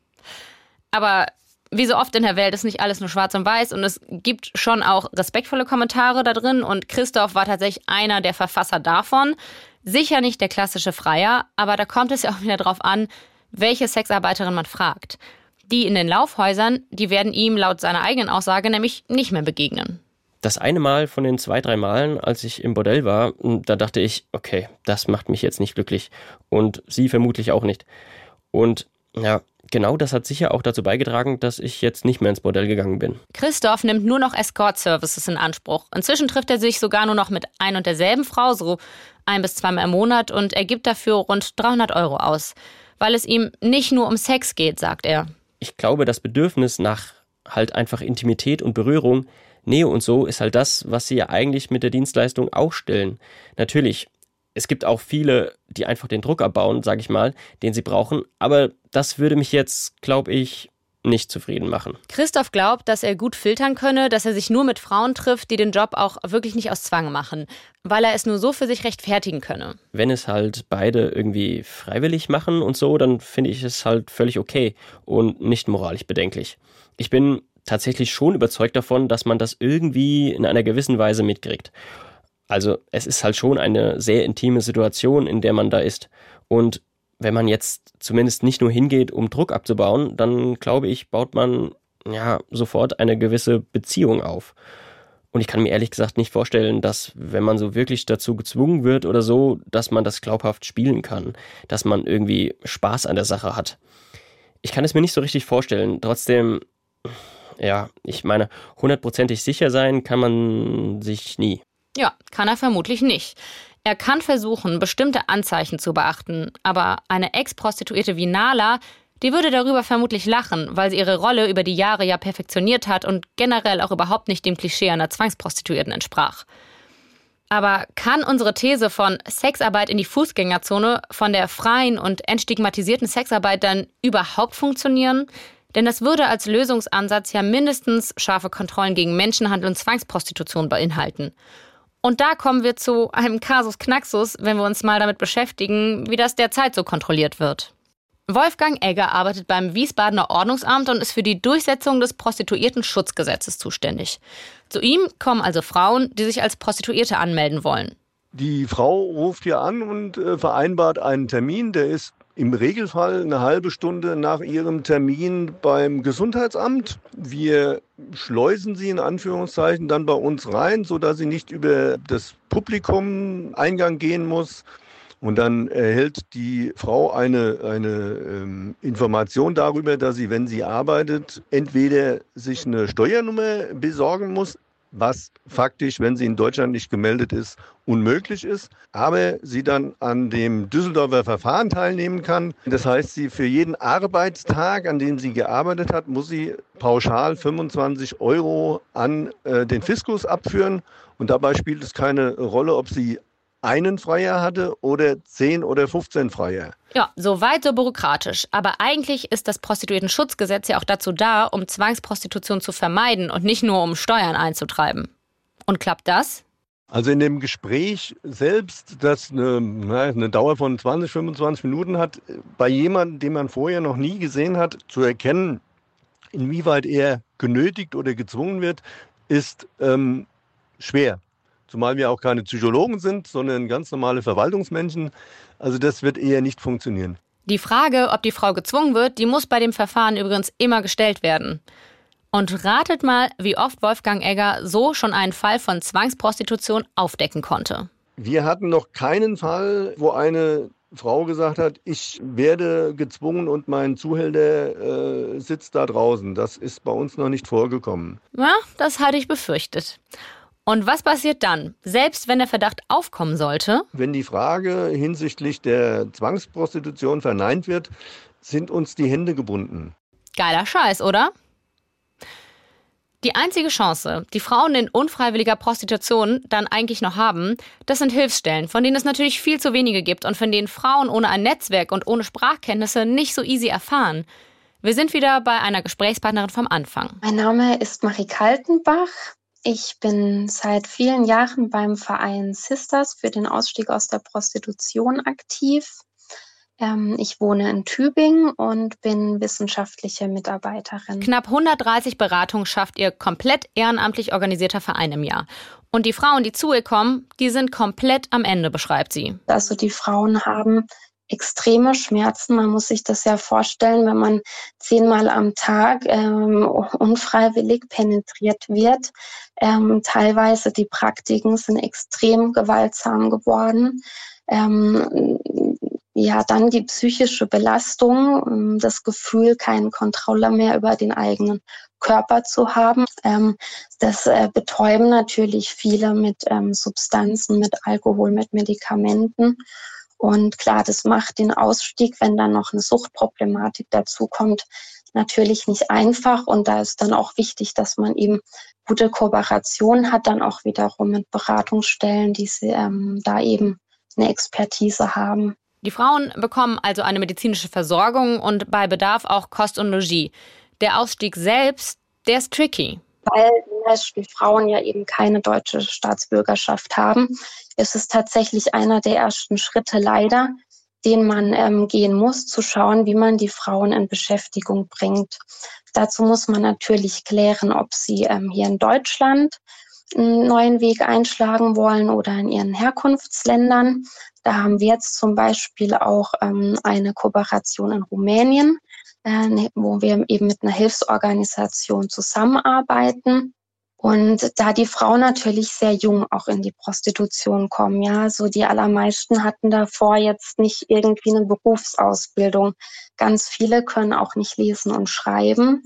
Aber wie so oft in der Welt ist nicht alles nur schwarz und weiß und es gibt schon auch respektvolle Kommentare da drin und Christoph war tatsächlich einer der Verfasser davon. Sicher nicht der klassische Freier, aber da kommt es ja auch wieder drauf an, welche Sexarbeiterin man fragt. Die in den Laufhäusern, die werden ihm laut seiner eigenen Aussage nämlich nicht mehr begegnen das eine Mal von den zwei, drei Malen, als ich im Bordell war, da dachte ich, okay, das macht mich jetzt nicht glücklich. Und sie vermutlich auch nicht. Und ja, genau das hat sicher auch dazu beigetragen, dass ich jetzt nicht mehr ins Bordell gegangen bin. Christoph nimmt nur noch Escort-Services in Anspruch. Inzwischen trifft er sich sogar nur noch mit ein und derselben Frau, so ein bis zweimal im Monat, und er gibt dafür rund 300 Euro aus. Weil es ihm nicht nur um Sex geht, sagt er. Ich glaube, das Bedürfnis nach halt einfach Intimität und Berührung Nähe und so ist halt das, was sie ja eigentlich mit der Dienstleistung auch stellen. Natürlich, es gibt auch viele, die einfach den Druck abbauen, sage ich mal, den sie brauchen, aber das würde mich jetzt, glaube ich, nicht zufrieden machen. Christoph glaubt, dass er gut filtern könne, dass er sich nur mit Frauen trifft, die den Job auch wirklich nicht aus Zwang machen, weil er es nur so für sich rechtfertigen könne. Wenn es halt beide irgendwie freiwillig machen und so, dann finde ich es halt völlig okay und nicht moralisch bedenklich. Ich bin tatsächlich schon überzeugt davon, dass man das irgendwie in einer gewissen Weise mitkriegt. Also es ist halt schon eine sehr intime Situation, in der man da ist. Und wenn man jetzt zumindest nicht nur hingeht, um Druck abzubauen, dann glaube ich, baut man ja sofort eine gewisse Beziehung auf. Und ich kann mir ehrlich gesagt nicht vorstellen, dass wenn man so wirklich dazu gezwungen wird oder so, dass man das glaubhaft spielen kann, dass man irgendwie Spaß an der Sache hat. Ich kann es mir nicht so richtig vorstellen. Trotzdem ja, ich meine, hundertprozentig sicher sein kann man sich nie. Ja, kann er vermutlich nicht. Er kann versuchen, bestimmte Anzeichen zu beachten, aber eine Ex-Prostituierte wie Nala, die würde darüber vermutlich lachen, weil sie ihre Rolle über die Jahre ja perfektioniert hat und generell auch überhaupt nicht dem Klischee einer Zwangsprostituierten entsprach. Aber kann unsere These von Sexarbeit in die Fußgängerzone von der freien und entstigmatisierten Sexarbeit dann überhaupt funktionieren? Denn das würde als Lösungsansatz ja mindestens scharfe Kontrollen gegen Menschenhandel und Zwangsprostitution beinhalten. Und da kommen wir zu einem Kasus Knaxus, wenn wir uns mal damit beschäftigen, wie das derzeit so kontrolliert wird. Wolfgang Egger arbeitet beim Wiesbadener Ordnungsamt und ist für die Durchsetzung des Prostituierten-Schutzgesetzes zuständig. Zu ihm kommen also Frauen, die sich als Prostituierte anmelden wollen. Die Frau ruft hier an und äh, vereinbart einen Termin, der ist im Regelfall eine halbe Stunde nach ihrem Termin beim Gesundheitsamt. Wir schleusen sie in Anführungszeichen dann bei uns rein, sodass sie nicht über das Publikum Eingang gehen muss. Und dann erhält die Frau eine, eine ähm, Information darüber, dass sie, wenn sie arbeitet, entweder sich eine Steuernummer besorgen muss, was faktisch, wenn sie in Deutschland nicht gemeldet ist, unmöglich ist, aber sie dann an dem Düsseldorfer Verfahren teilnehmen kann. Das heißt, sie für jeden Arbeitstag, an dem sie gearbeitet hat, muss sie pauschal 25 Euro an äh, den Fiskus abführen. Und dabei spielt es keine Rolle, ob sie einen Freier hatte oder 10 oder 15 Freier. Ja, so weit, so bürokratisch. Aber eigentlich ist das Prostituiertenschutzgesetz ja auch dazu da, um Zwangsprostitution zu vermeiden und nicht nur um Steuern einzutreiben. Und klappt das? Also in dem Gespräch selbst, das eine, eine, Dauer von 20, 25 Minuten hat, bei jemandem, den man vorher noch nie gesehen hat, zu erkennen, inwieweit er genötigt oder gezwungen wird, ist ähm, schwer zumal wir auch keine Psychologen sind, sondern ganz normale Verwaltungsmenschen. Also das wird eher nicht funktionieren. Die Frage, ob die Frau gezwungen wird, die muss bei dem Verfahren übrigens immer gestellt werden. Und ratet mal, wie oft Wolfgang Egger so schon einen Fall von Zwangsprostitution aufdecken konnte. Wir hatten noch keinen Fall, wo eine Frau gesagt hat, ich werde gezwungen und mein Zuhälter äh, sitzt da draußen. Das ist bei uns noch nicht vorgekommen. Ja, das hatte ich befürchtet. Und was passiert dann, selbst wenn der Verdacht aufkommen sollte? Wenn die Frage hinsichtlich der Zwangsprostitution verneint wird, sind uns die Hände gebunden. Geiler Scheiß, oder? Die einzige Chance, die Frauen in unfreiwilliger Prostitution dann eigentlich noch haben, das sind Hilfsstellen, von denen es natürlich viel zu wenige gibt und von denen Frauen ohne ein Netzwerk und ohne Sprachkenntnisse nicht so easy erfahren. Wir sind wieder bei einer Gesprächspartnerin vom Anfang. Mein Name ist Marie Kaltenbach. Ich bin seit vielen Jahren beim Verein Sisters für den Ausstieg aus der Prostitution aktiv. Ähm, ich wohne in Tübingen und bin wissenschaftliche Mitarbeiterin. Knapp 130 Beratungen schafft ihr komplett ehrenamtlich organisierter Verein im Jahr. Und die Frauen, die zu ihr kommen, die sind komplett am Ende, beschreibt sie. Also die Frauen haben extreme Schmerzen. Man muss sich das ja vorstellen, wenn man zehnmal am Tag ähm, unfreiwillig penetriert wird. Ähm, teilweise die Praktiken sind extrem gewaltsam geworden. Ähm, ja, dann die psychische Belastung, ähm, das Gefühl, keine Kontrolle mehr über den eigenen Körper zu haben. Ähm, das äh, betäuben natürlich viele mit ähm, Substanzen, mit Alkohol, mit Medikamenten. Und klar, das macht den Ausstieg, wenn dann noch eine Suchtproblematik dazu kommt, natürlich nicht einfach. Und da ist dann auch wichtig, dass man eben gute Kooperation hat, dann auch wiederum mit Beratungsstellen, die sie, ähm, da eben eine Expertise haben. Die Frauen bekommen also eine medizinische Versorgung und bei Bedarf auch Kost und Logis. Der Ausstieg selbst, der ist tricky weil die Frauen ja eben keine deutsche Staatsbürgerschaft haben, ist es tatsächlich einer der ersten Schritte leider, den man ähm, gehen muss, zu schauen, wie man die Frauen in Beschäftigung bringt. Dazu muss man natürlich klären, ob sie ähm, hier in Deutschland einen neuen Weg einschlagen wollen oder in ihren Herkunftsländern. Da haben wir jetzt zum Beispiel auch ähm, eine Kooperation in Rumänien äh, wo wir eben mit einer Hilfsorganisation zusammenarbeiten. Und da die Frauen natürlich sehr jung auch in die Prostitution kommen, ja, so die allermeisten hatten davor jetzt nicht irgendwie eine Berufsausbildung. Ganz viele können auch nicht lesen und schreiben.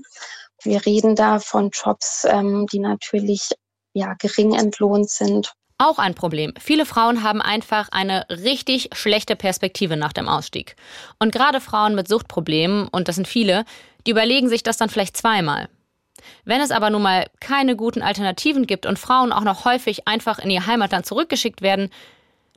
Wir reden da von Jobs, ähm, die natürlich ja gering entlohnt sind auch ein Problem. Viele Frauen haben einfach eine richtig schlechte Perspektive nach dem Ausstieg. Und gerade Frauen mit Suchtproblemen, und das sind viele, die überlegen sich das dann vielleicht zweimal. Wenn es aber nun mal keine guten Alternativen gibt und Frauen auch noch häufig einfach in ihr Heimatland zurückgeschickt werden,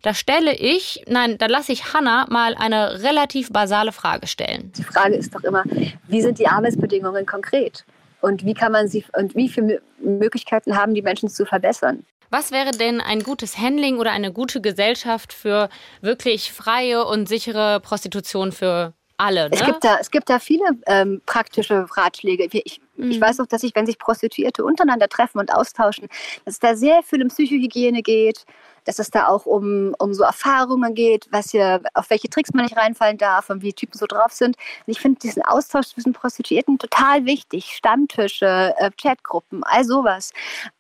da stelle ich, nein, da lasse ich Hannah mal eine relativ basale Frage stellen. Die Frage ist doch immer, wie sind die Arbeitsbedingungen konkret? Und wie kann man sie und wie viele Möglichkeiten haben die Menschen zu verbessern? Was wäre denn ein gutes Handling oder eine gute Gesellschaft für wirklich freie und sichere Prostitution für alle? Ne? Es, gibt da, es gibt da viele ähm, praktische Ratschläge. Ich, mhm. ich weiß auch, dass sich, wenn sich Prostituierte untereinander treffen und austauschen, dass es da sehr viel um Psychohygiene geht, dass es da auch um, um so Erfahrungen geht, was hier, auf welche Tricks man nicht reinfallen darf und wie Typen so drauf sind. Und ich finde diesen Austausch zwischen Prostituierten total wichtig. Stammtische, äh, Chatgruppen, all sowas.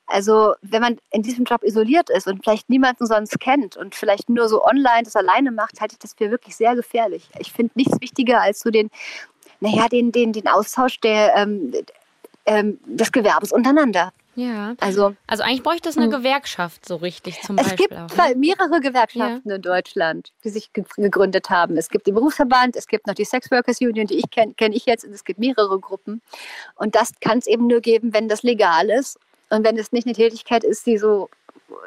Also wenn man in diesem Job isoliert ist und vielleicht niemanden sonst kennt und vielleicht nur so online das alleine macht, halte ich das für wirklich sehr gefährlich. Ich finde nichts wichtiger als so den, naja, den, den, den Austausch der, ähm, ähm, des Gewerbes untereinander. Ja. Also, also eigentlich bräuchte es eine hm. Gewerkschaft so richtig zum es Beispiel. Es gibt auch, ne? mehrere Gewerkschaften ja. in Deutschland, die sich gegründet haben. Es gibt den Berufsverband, es gibt noch die Sex Workers Union, die ich kenne kenn ich jetzt, und es gibt mehrere Gruppen. Und das kann es eben nur geben, wenn das legal ist und wenn es nicht eine Tätigkeit ist, die so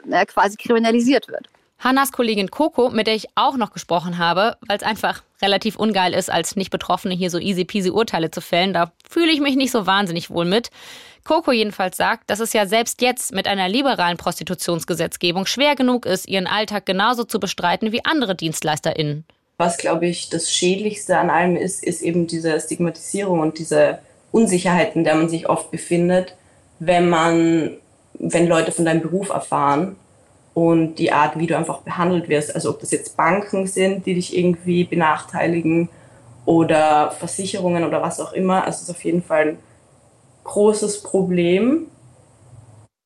na, quasi kriminalisiert wird. Hannas Kollegin Coco, mit der ich auch noch gesprochen habe, weil es einfach relativ ungeil ist, als Nicht-Betroffene hier so easy peasy Urteile zu fällen. Da fühle ich mich nicht so wahnsinnig wohl mit. Coco jedenfalls sagt, dass es ja selbst jetzt mit einer liberalen Prostitutionsgesetzgebung schwer genug ist, ihren Alltag genauso zu bestreiten wie andere DienstleisterInnen. Was, glaube ich, das Schädlichste an allem ist, ist eben diese Stigmatisierung und diese Unsicherheit, in der man sich oft befindet, wenn man, wenn Leute von deinem Beruf erfahren und die Art, wie du einfach behandelt wirst. Also ob das jetzt Banken sind, die dich irgendwie benachteiligen oder Versicherungen oder was auch immer. Also es ist auf jeden Fall ein großes Problem.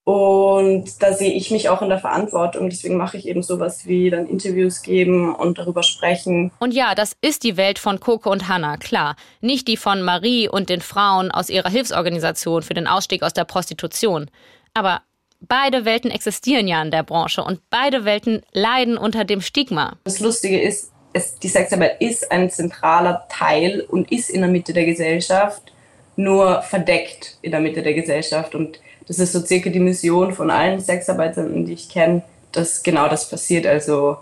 Und da sehe ich mich auch in der Verantwortung. Deswegen mache ich eben sowas wie dann Interviews geben und darüber sprechen. Und ja, das ist die Welt von Coco und Hannah, klar. Nicht die von Marie und den Frauen aus ihrer Hilfsorganisation für den Ausstieg aus der Prostitution. Aber Beide Welten existieren ja in der Branche und beide Welten leiden unter dem Stigma. Das Lustige ist, es, die Sexarbeit ist ein zentraler Teil und ist in der Mitte der Gesellschaft, nur verdeckt in der Mitte der Gesellschaft. Und das ist so circa die Mission von allen Sexarbeitern, die ich kenne, dass genau das passiert. Also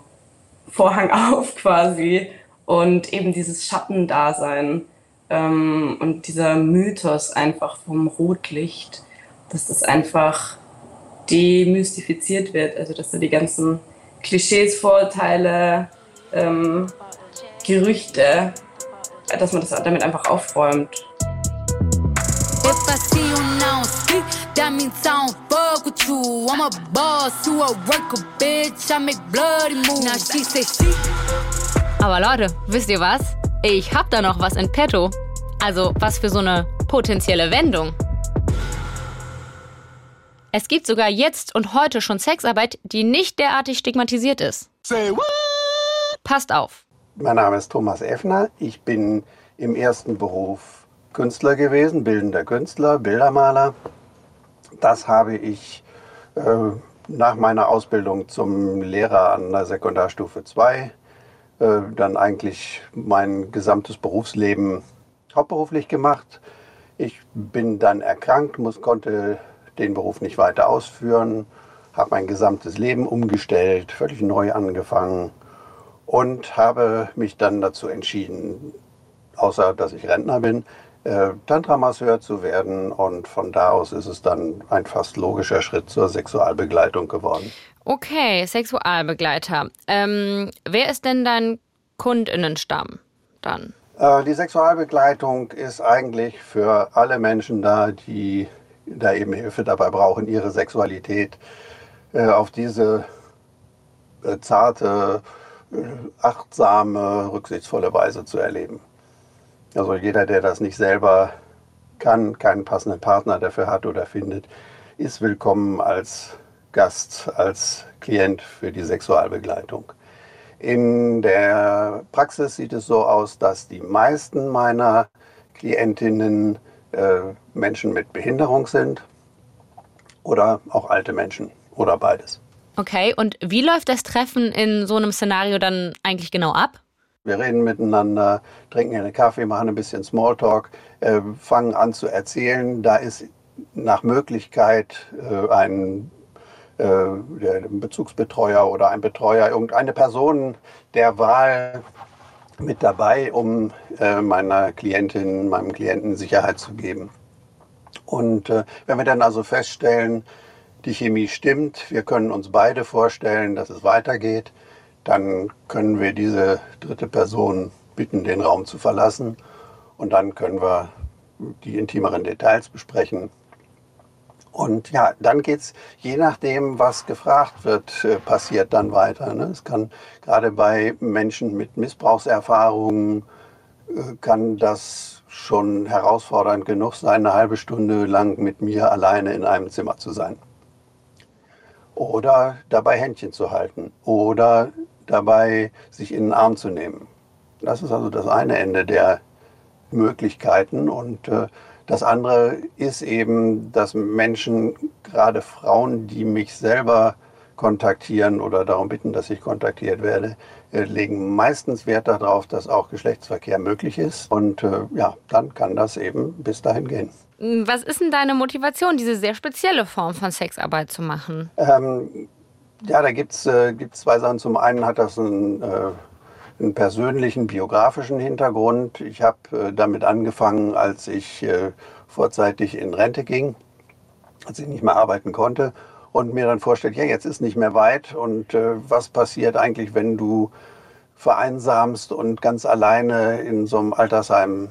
Vorhang auf quasi und eben dieses Schattendasein ähm, und dieser Mythos einfach vom Rotlicht, dass das einfach demystifiziert wird. Also dass da die ganzen Klischees, Vorurteile, ähm, Gerüchte, dass man das damit einfach aufräumt. Aber Leute, wisst ihr was? Ich hab da noch was in petto. Also was für so eine potenzielle Wendung. Es gibt sogar jetzt und heute schon Sexarbeit, die nicht derartig stigmatisiert ist. Passt auf. Mein Name ist Thomas Effner. Ich bin im ersten Beruf Künstler gewesen, bildender Künstler, Bildermaler. Das habe ich äh, nach meiner Ausbildung zum Lehrer an der Sekundarstufe 2 äh, dann eigentlich mein gesamtes Berufsleben hauptberuflich gemacht. Ich bin dann erkrankt, muss, konnte den Beruf nicht weiter ausführen, habe mein gesamtes Leben umgestellt, völlig neu angefangen und habe mich dann dazu entschieden, außer dass ich Rentner bin, äh, Tantra-Masseur zu werden. Und von da aus ist es dann ein fast logischer Schritt zur Sexualbegleitung geworden. Okay, Sexualbegleiter. Ähm, wer ist denn dein Kundinnenstamm dann? Äh, die Sexualbegleitung ist eigentlich für alle Menschen da, die da eben Hilfe dabei brauchen, ihre Sexualität äh, auf diese äh, zarte, äh, achtsame, rücksichtsvolle Weise zu erleben. Also jeder, der das nicht selber kann, keinen passenden Partner dafür hat oder findet, ist willkommen als Gast, als Klient für die Sexualbegleitung. In der Praxis sieht es so aus, dass die meisten meiner Klientinnen äh, Menschen mit Behinderung sind oder auch alte Menschen oder beides. Okay, und wie läuft das Treffen in so einem Szenario dann eigentlich genau ab? Wir reden miteinander, trinken einen Kaffee, machen ein bisschen Smalltalk, äh, fangen an zu erzählen. Da ist nach Möglichkeit äh, ein äh, Bezugsbetreuer oder ein Betreuer, irgendeine Person der Wahl mit dabei, um äh, meiner Klientin, meinem Klienten Sicherheit zu geben. Und äh, wenn wir dann also feststellen, die Chemie stimmt, wir können uns beide vorstellen, dass es weitergeht, dann können wir diese dritte Person bitten, den Raum zu verlassen und dann können wir die intimeren Details besprechen. Und ja, dann geht es, je nachdem, was gefragt wird, äh, passiert dann weiter. Ne? Es kann gerade bei Menschen mit Missbrauchserfahrungen, äh, kann das schon herausfordernd genug sein, eine halbe Stunde lang mit mir alleine in einem Zimmer zu sein. Oder dabei Händchen zu halten. Oder dabei sich in den Arm zu nehmen. Das ist also das eine Ende der Möglichkeiten. Und äh, das andere ist eben, dass Menschen, gerade Frauen, die mich selber kontaktieren oder darum bitten, dass ich kontaktiert werde, äh, legen meistens Wert darauf, dass auch Geschlechtsverkehr möglich ist. Und äh, ja, dann kann das eben bis dahin gehen. Was ist denn deine Motivation, diese sehr spezielle Form von Sexarbeit zu machen? Ähm, ja, da gibt es äh, zwei Sachen. Zum einen hat das ein äh, einen persönlichen, biografischen Hintergrund. Ich habe äh, damit angefangen, als ich äh, vorzeitig in Rente ging, als ich nicht mehr arbeiten konnte und mir dann vorstellt, ja, jetzt ist nicht mehr weit und äh, was passiert eigentlich, wenn du vereinsamst und ganz alleine in so einem Altersheim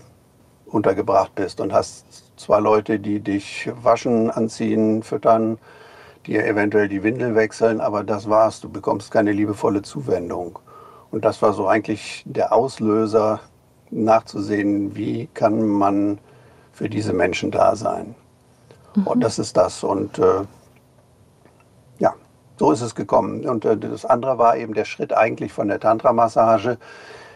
untergebracht bist und hast zwei Leute, die dich waschen, anziehen, füttern, dir eventuell die Windel wechseln, aber das war's, du bekommst keine liebevolle Zuwendung. Und das war so eigentlich der Auslöser, nachzusehen, wie kann man für diese Menschen da sein. Mhm. Und das ist das. Und äh, ja, so ist es gekommen. Und äh, das andere war eben der Schritt eigentlich von der Tantra-Massage,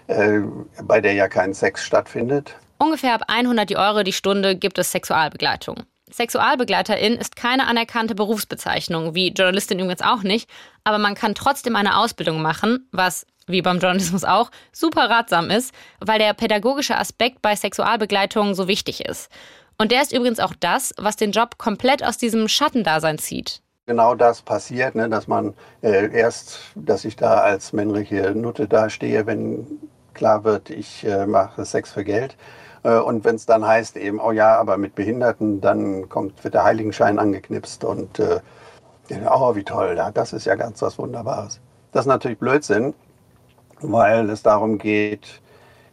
äh, bei der ja kein Sex stattfindet. Ungefähr ab 100 Euro die Stunde gibt es Sexualbegleitung. Sexualbegleiterin ist keine anerkannte Berufsbezeichnung, wie Journalistin übrigens auch nicht, aber man kann trotzdem eine Ausbildung machen, was wie beim Journalismus auch, super ratsam ist, weil der pädagogische Aspekt bei Sexualbegleitung so wichtig ist. Und der ist übrigens auch das, was den Job komplett aus diesem Schattendasein zieht. Genau das passiert, ne, dass man äh, erst, dass ich da als männliche Nutte dastehe, wenn klar wird, ich äh, mache Sex für Geld. Äh, und wenn es dann heißt eben, oh ja, aber mit Behinderten, dann kommt, wird der Heiligenschein angeknipst und äh, oh, wie toll, das ist ja ganz was Wunderbares. Das ist natürlich Blödsinn, weil es darum geht,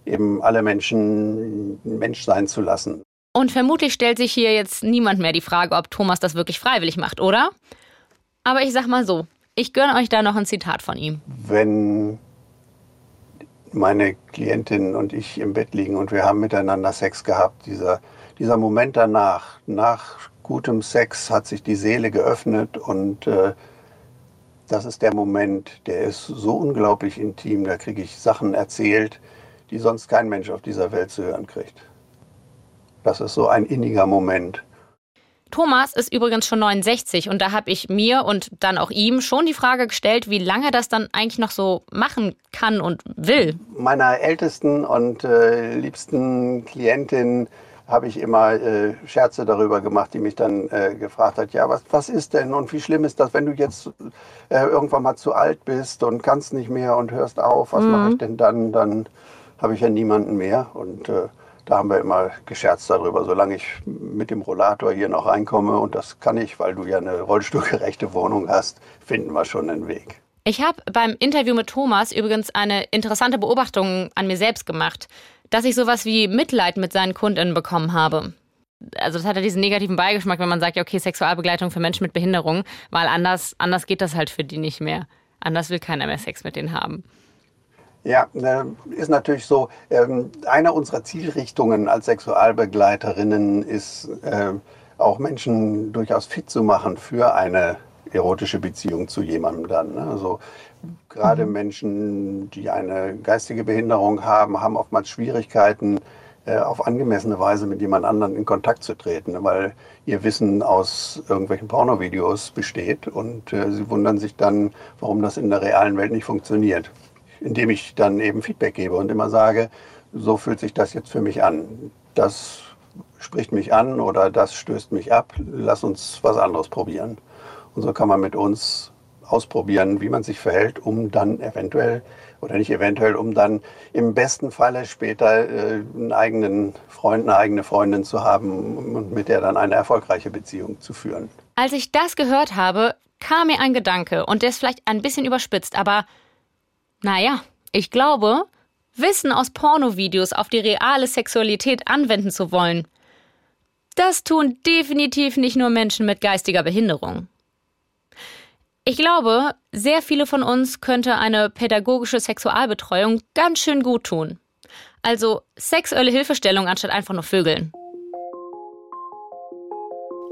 eben alle Menschen Mensch sein zu lassen. Und vermutlich stellt sich hier jetzt niemand mehr die Frage, ob Thomas das wirklich freiwillig macht, oder? Aber ich sag mal so, ich gönne euch da noch ein Zitat von ihm. Wenn meine Klientin und ich im Bett liegen und wir haben miteinander Sex gehabt, dieser, dieser Moment danach, nach gutem Sex hat sich die Seele geöffnet und äh, das ist der Moment, der ist so unglaublich intim, da kriege ich Sachen erzählt, die sonst kein Mensch auf dieser Welt zu hören kriegt. Das ist so ein inniger Moment. Thomas ist übrigens schon 69 und da habe ich mir und dann auch ihm schon die Frage gestellt, wie lange er das dann eigentlich noch so machen kann und will. Meiner ältesten und äh, liebsten Klientin habe ich immer äh, Scherze darüber gemacht, die mich dann äh, gefragt hat, ja, was, was ist denn und wie schlimm ist das, wenn du jetzt äh, irgendwann mal zu alt bist und kannst nicht mehr und hörst auf, was mhm. mache ich denn dann? Dann habe ich ja niemanden mehr und äh, da haben wir immer gescherzt darüber, solange ich mit dem Rollator hier noch reinkomme und das kann ich, weil du ja eine rollstuhlgerechte Wohnung hast, finden wir schon einen Weg. Ich habe beim Interview mit Thomas übrigens eine interessante Beobachtung an mir selbst gemacht dass ich sowas wie Mitleid mit seinen KundInnen bekommen habe. Also das hat ja diesen negativen Beigeschmack, wenn man sagt, okay, Sexualbegleitung für Menschen mit Behinderung, weil anders, anders geht das halt für die nicht mehr. Anders will keiner mehr Sex mit denen haben. Ja, ist natürlich so. Ähm, eine unserer Zielrichtungen als Sexualbegleiterinnen ist, äh, auch Menschen durchaus fit zu machen für eine erotische Beziehung zu jemandem dann. Ne? Also gerade mhm. Menschen, die eine geistige Behinderung haben, haben oftmals Schwierigkeiten, äh, auf angemessene Weise mit jemand anderem in Kontakt zu treten, ne? weil ihr Wissen aus irgendwelchen Pornovideos besteht und äh, sie wundern sich dann, warum das in der realen Welt nicht funktioniert. Indem ich dann eben Feedback gebe und immer sage, so fühlt sich das jetzt für mich an. Das spricht mich an oder das stößt mich ab. Lass uns was anderes probieren. Und so kann man mit uns ausprobieren, wie man sich verhält, um dann eventuell oder nicht eventuell, um dann im besten Falle später äh, einen eigenen Freund, eine eigene Freundin zu haben und mit der dann eine erfolgreiche Beziehung zu führen. Als ich das gehört habe, kam mir ein Gedanke und der ist vielleicht ein bisschen überspitzt, aber naja, ich glaube, Wissen aus Pornovideos auf die reale Sexualität anwenden zu wollen, das tun definitiv nicht nur Menschen mit geistiger Behinderung. Ich glaube, sehr viele von uns könnte eine pädagogische Sexualbetreuung ganz schön gut tun. Also sexuelle Hilfestellung anstatt einfach nur Vögeln.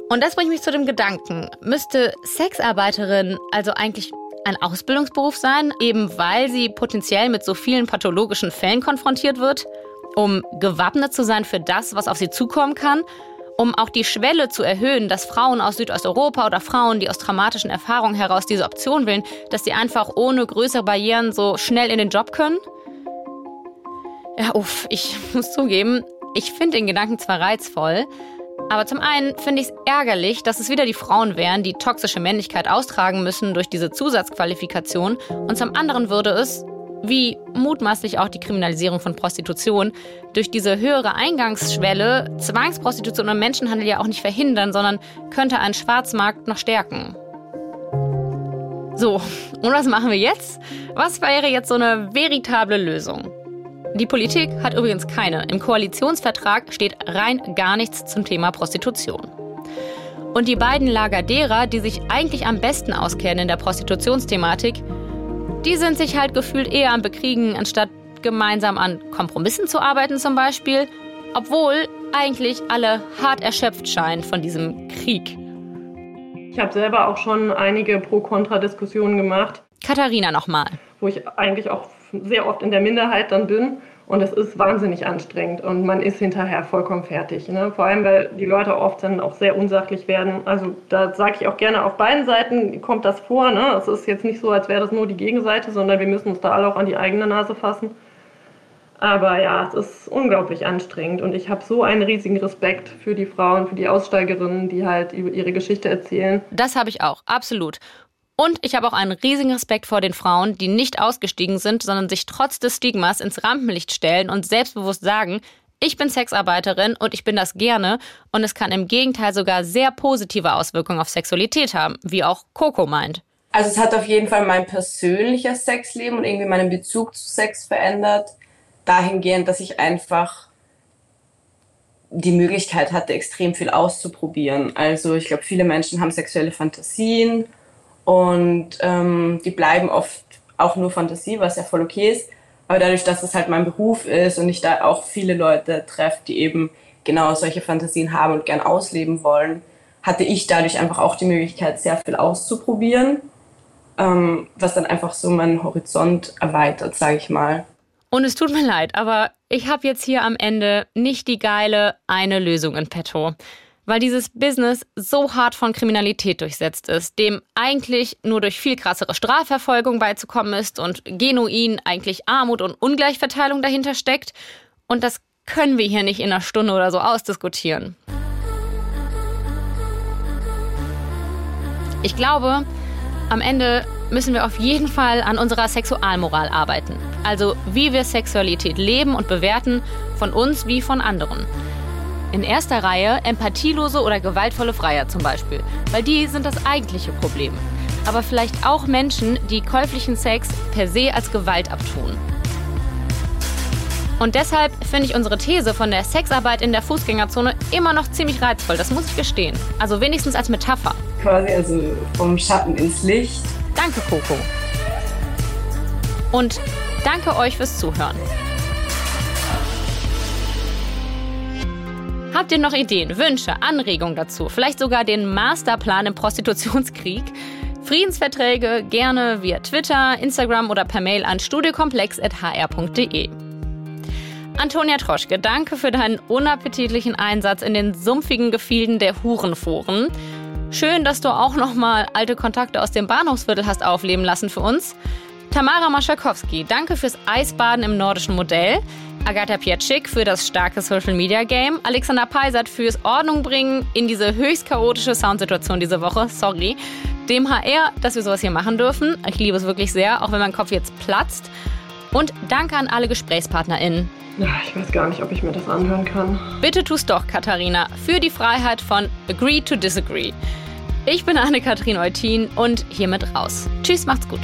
Und das bringt mich zu dem Gedanken, müsste Sexarbeiterin also eigentlich ein Ausbildungsberuf sein, eben weil sie potenziell mit so vielen pathologischen Fällen konfrontiert wird, um gewappnet zu sein für das, was auf sie zukommen kann um auch die Schwelle zu erhöhen, dass Frauen aus Südosteuropa oder Frauen, die aus traumatischen Erfahrungen heraus diese Option wählen, dass sie einfach ohne größere Barrieren so schnell in den Job können? Ja, uff, ich muss zugeben, ich finde den Gedanken zwar reizvoll, aber zum einen finde ich es ärgerlich, dass es wieder die Frauen wären, die toxische Männlichkeit austragen müssen durch diese Zusatzqualifikation. Und zum anderen würde es, wie mutmaßlich auch die Kriminalisierung von Prostitution, durch diese höhere Eingangsschwelle Zwangsprostitution und Menschenhandel ja auch nicht verhindern, sondern könnte einen Schwarzmarkt noch stärken. So, und was machen wir jetzt? Was wäre jetzt so eine veritable Lösung? Die Politik hat übrigens keine. Im Koalitionsvertrag steht rein gar nichts zum Thema Prostitution. Und die beiden Lager derer, die sich eigentlich am besten auskennen in der Prostitutionsthematik, die sind sich halt gefühlt eher am Bekriegen, anstatt gemeinsam an Kompromissen zu arbeiten zum Beispiel, obwohl eigentlich alle hart erschöpft scheinen von diesem Krieg. Ich habe selber auch schon einige Pro-Kontra-Diskussionen gemacht. Katharina nochmal. Wo ich eigentlich auch sehr oft in der Minderheit dann bin und es ist wahnsinnig anstrengend und man ist hinterher vollkommen fertig. Ne? Vor allem, weil die Leute oft dann auch sehr unsachlich werden. Also da sage ich auch gerne, auf beiden Seiten kommt das vor. Ne? Es ist jetzt nicht so, als wäre das nur die Gegenseite, sondern wir müssen uns da alle auch an die eigene Nase fassen. Aber ja, es ist unglaublich anstrengend und ich habe so einen riesigen Respekt für die Frauen, für die Aussteigerinnen, die halt ihre Geschichte erzählen. Das habe ich auch, absolut. Und ich habe auch einen riesigen Respekt vor den Frauen, die nicht ausgestiegen sind, sondern sich trotz des Stigmas ins Rampenlicht stellen und selbstbewusst sagen, ich bin Sexarbeiterin und ich bin das gerne und es kann im Gegenteil sogar sehr positive Auswirkungen auf Sexualität haben, wie auch Coco meint. Also es hat auf jeden Fall mein persönliches Sexleben und irgendwie meinen Bezug zu Sex verändert, dahingehend, dass ich einfach die Möglichkeit hatte, extrem viel auszuprobieren. Also ich glaube, viele Menschen haben sexuelle Fantasien und ähm, die bleiben oft auch nur Fantasie, was ja voll okay ist. Aber dadurch, dass es halt mein Beruf ist und ich da auch viele Leute treffe, die eben genau solche Fantasien haben und gern ausleben wollen, hatte ich dadurch einfach auch die Möglichkeit, sehr viel auszuprobieren, ähm, was dann einfach so meinen Horizont erweitert, sage ich mal. Und es tut mir leid, aber ich habe jetzt hier am Ende nicht die geile eine Lösung in petto weil dieses Business so hart von Kriminalität durchsetzt ist, dem eigentlich nur durch viel krassere Strafverfolgung beizukommen ist und genuin eigentlich Armut und Ungleichverteilung dahinter steckt. Und das können wir hier nicht in einer Stunde oder so ausdiskutieren. Ich glaube, am Ende müssen wir auf jeden Fall an unserer Sexualmoral arbeiten. Also wie wir Sexualität leben und bewerten, von uns wie von anderen. In erster Reihe empathielose oder gewaltvolle Freier zum Beispiel, weil die sind das eigentliche Problem. Aber vielleicht auch Menschen, die käuflichen Sex per se als Gewalt abtun. Und deshalb finde ich unsere These von der Sexarbeit in der Fußgängerzone immer noch ziemlich reizvoll, das muss ich gestehen. Also wenigstens als Metapher. Quasi also vom Schatten ins Licht. Danke, Coco. Und danke euch fürs Zuhören. Habt ihr noch Ideen, Wünsche, Anregungen dazu? Vielleicht sogar den Masterplan im Prostitutionskrieg? Friedensverträge gerne via Twitter, Instagram oder per Mail an studiokomplex.hr.de. Antonia Troschke, danke für deinen unappetitlichen Einsatz in den sumpfigen Gefilden der Hurenforen. Schön, dass du auch nochmal alte Kontakte aus dem Bahnhofsviertel hast aufleben lassen für uns. Tamara Maschakowski, danke fürs Eisbaden im nordischen Modell. Agatha Pietschik für das starke Social Media Game, Alexander Peisert fürs Ordnung bringen in diese höchst chaotische Soundsituation diese Woche. Sorry. Dem HR, dass wir sowas hier machen dürfen. Ich liebe es wirklich sehr, auch wenn mein Kopf jetzt platzt. Und danke an alle GesprächspartnerInnen. Ich weiß gar nicht, ob ich mir das anhören kann. Bitte tu's doch, Katharina, für die Freiheit von Agree to Disagree. Ich bin Anne-Kathrin Eutin und hiermit raus. Tschüss, macht's gut.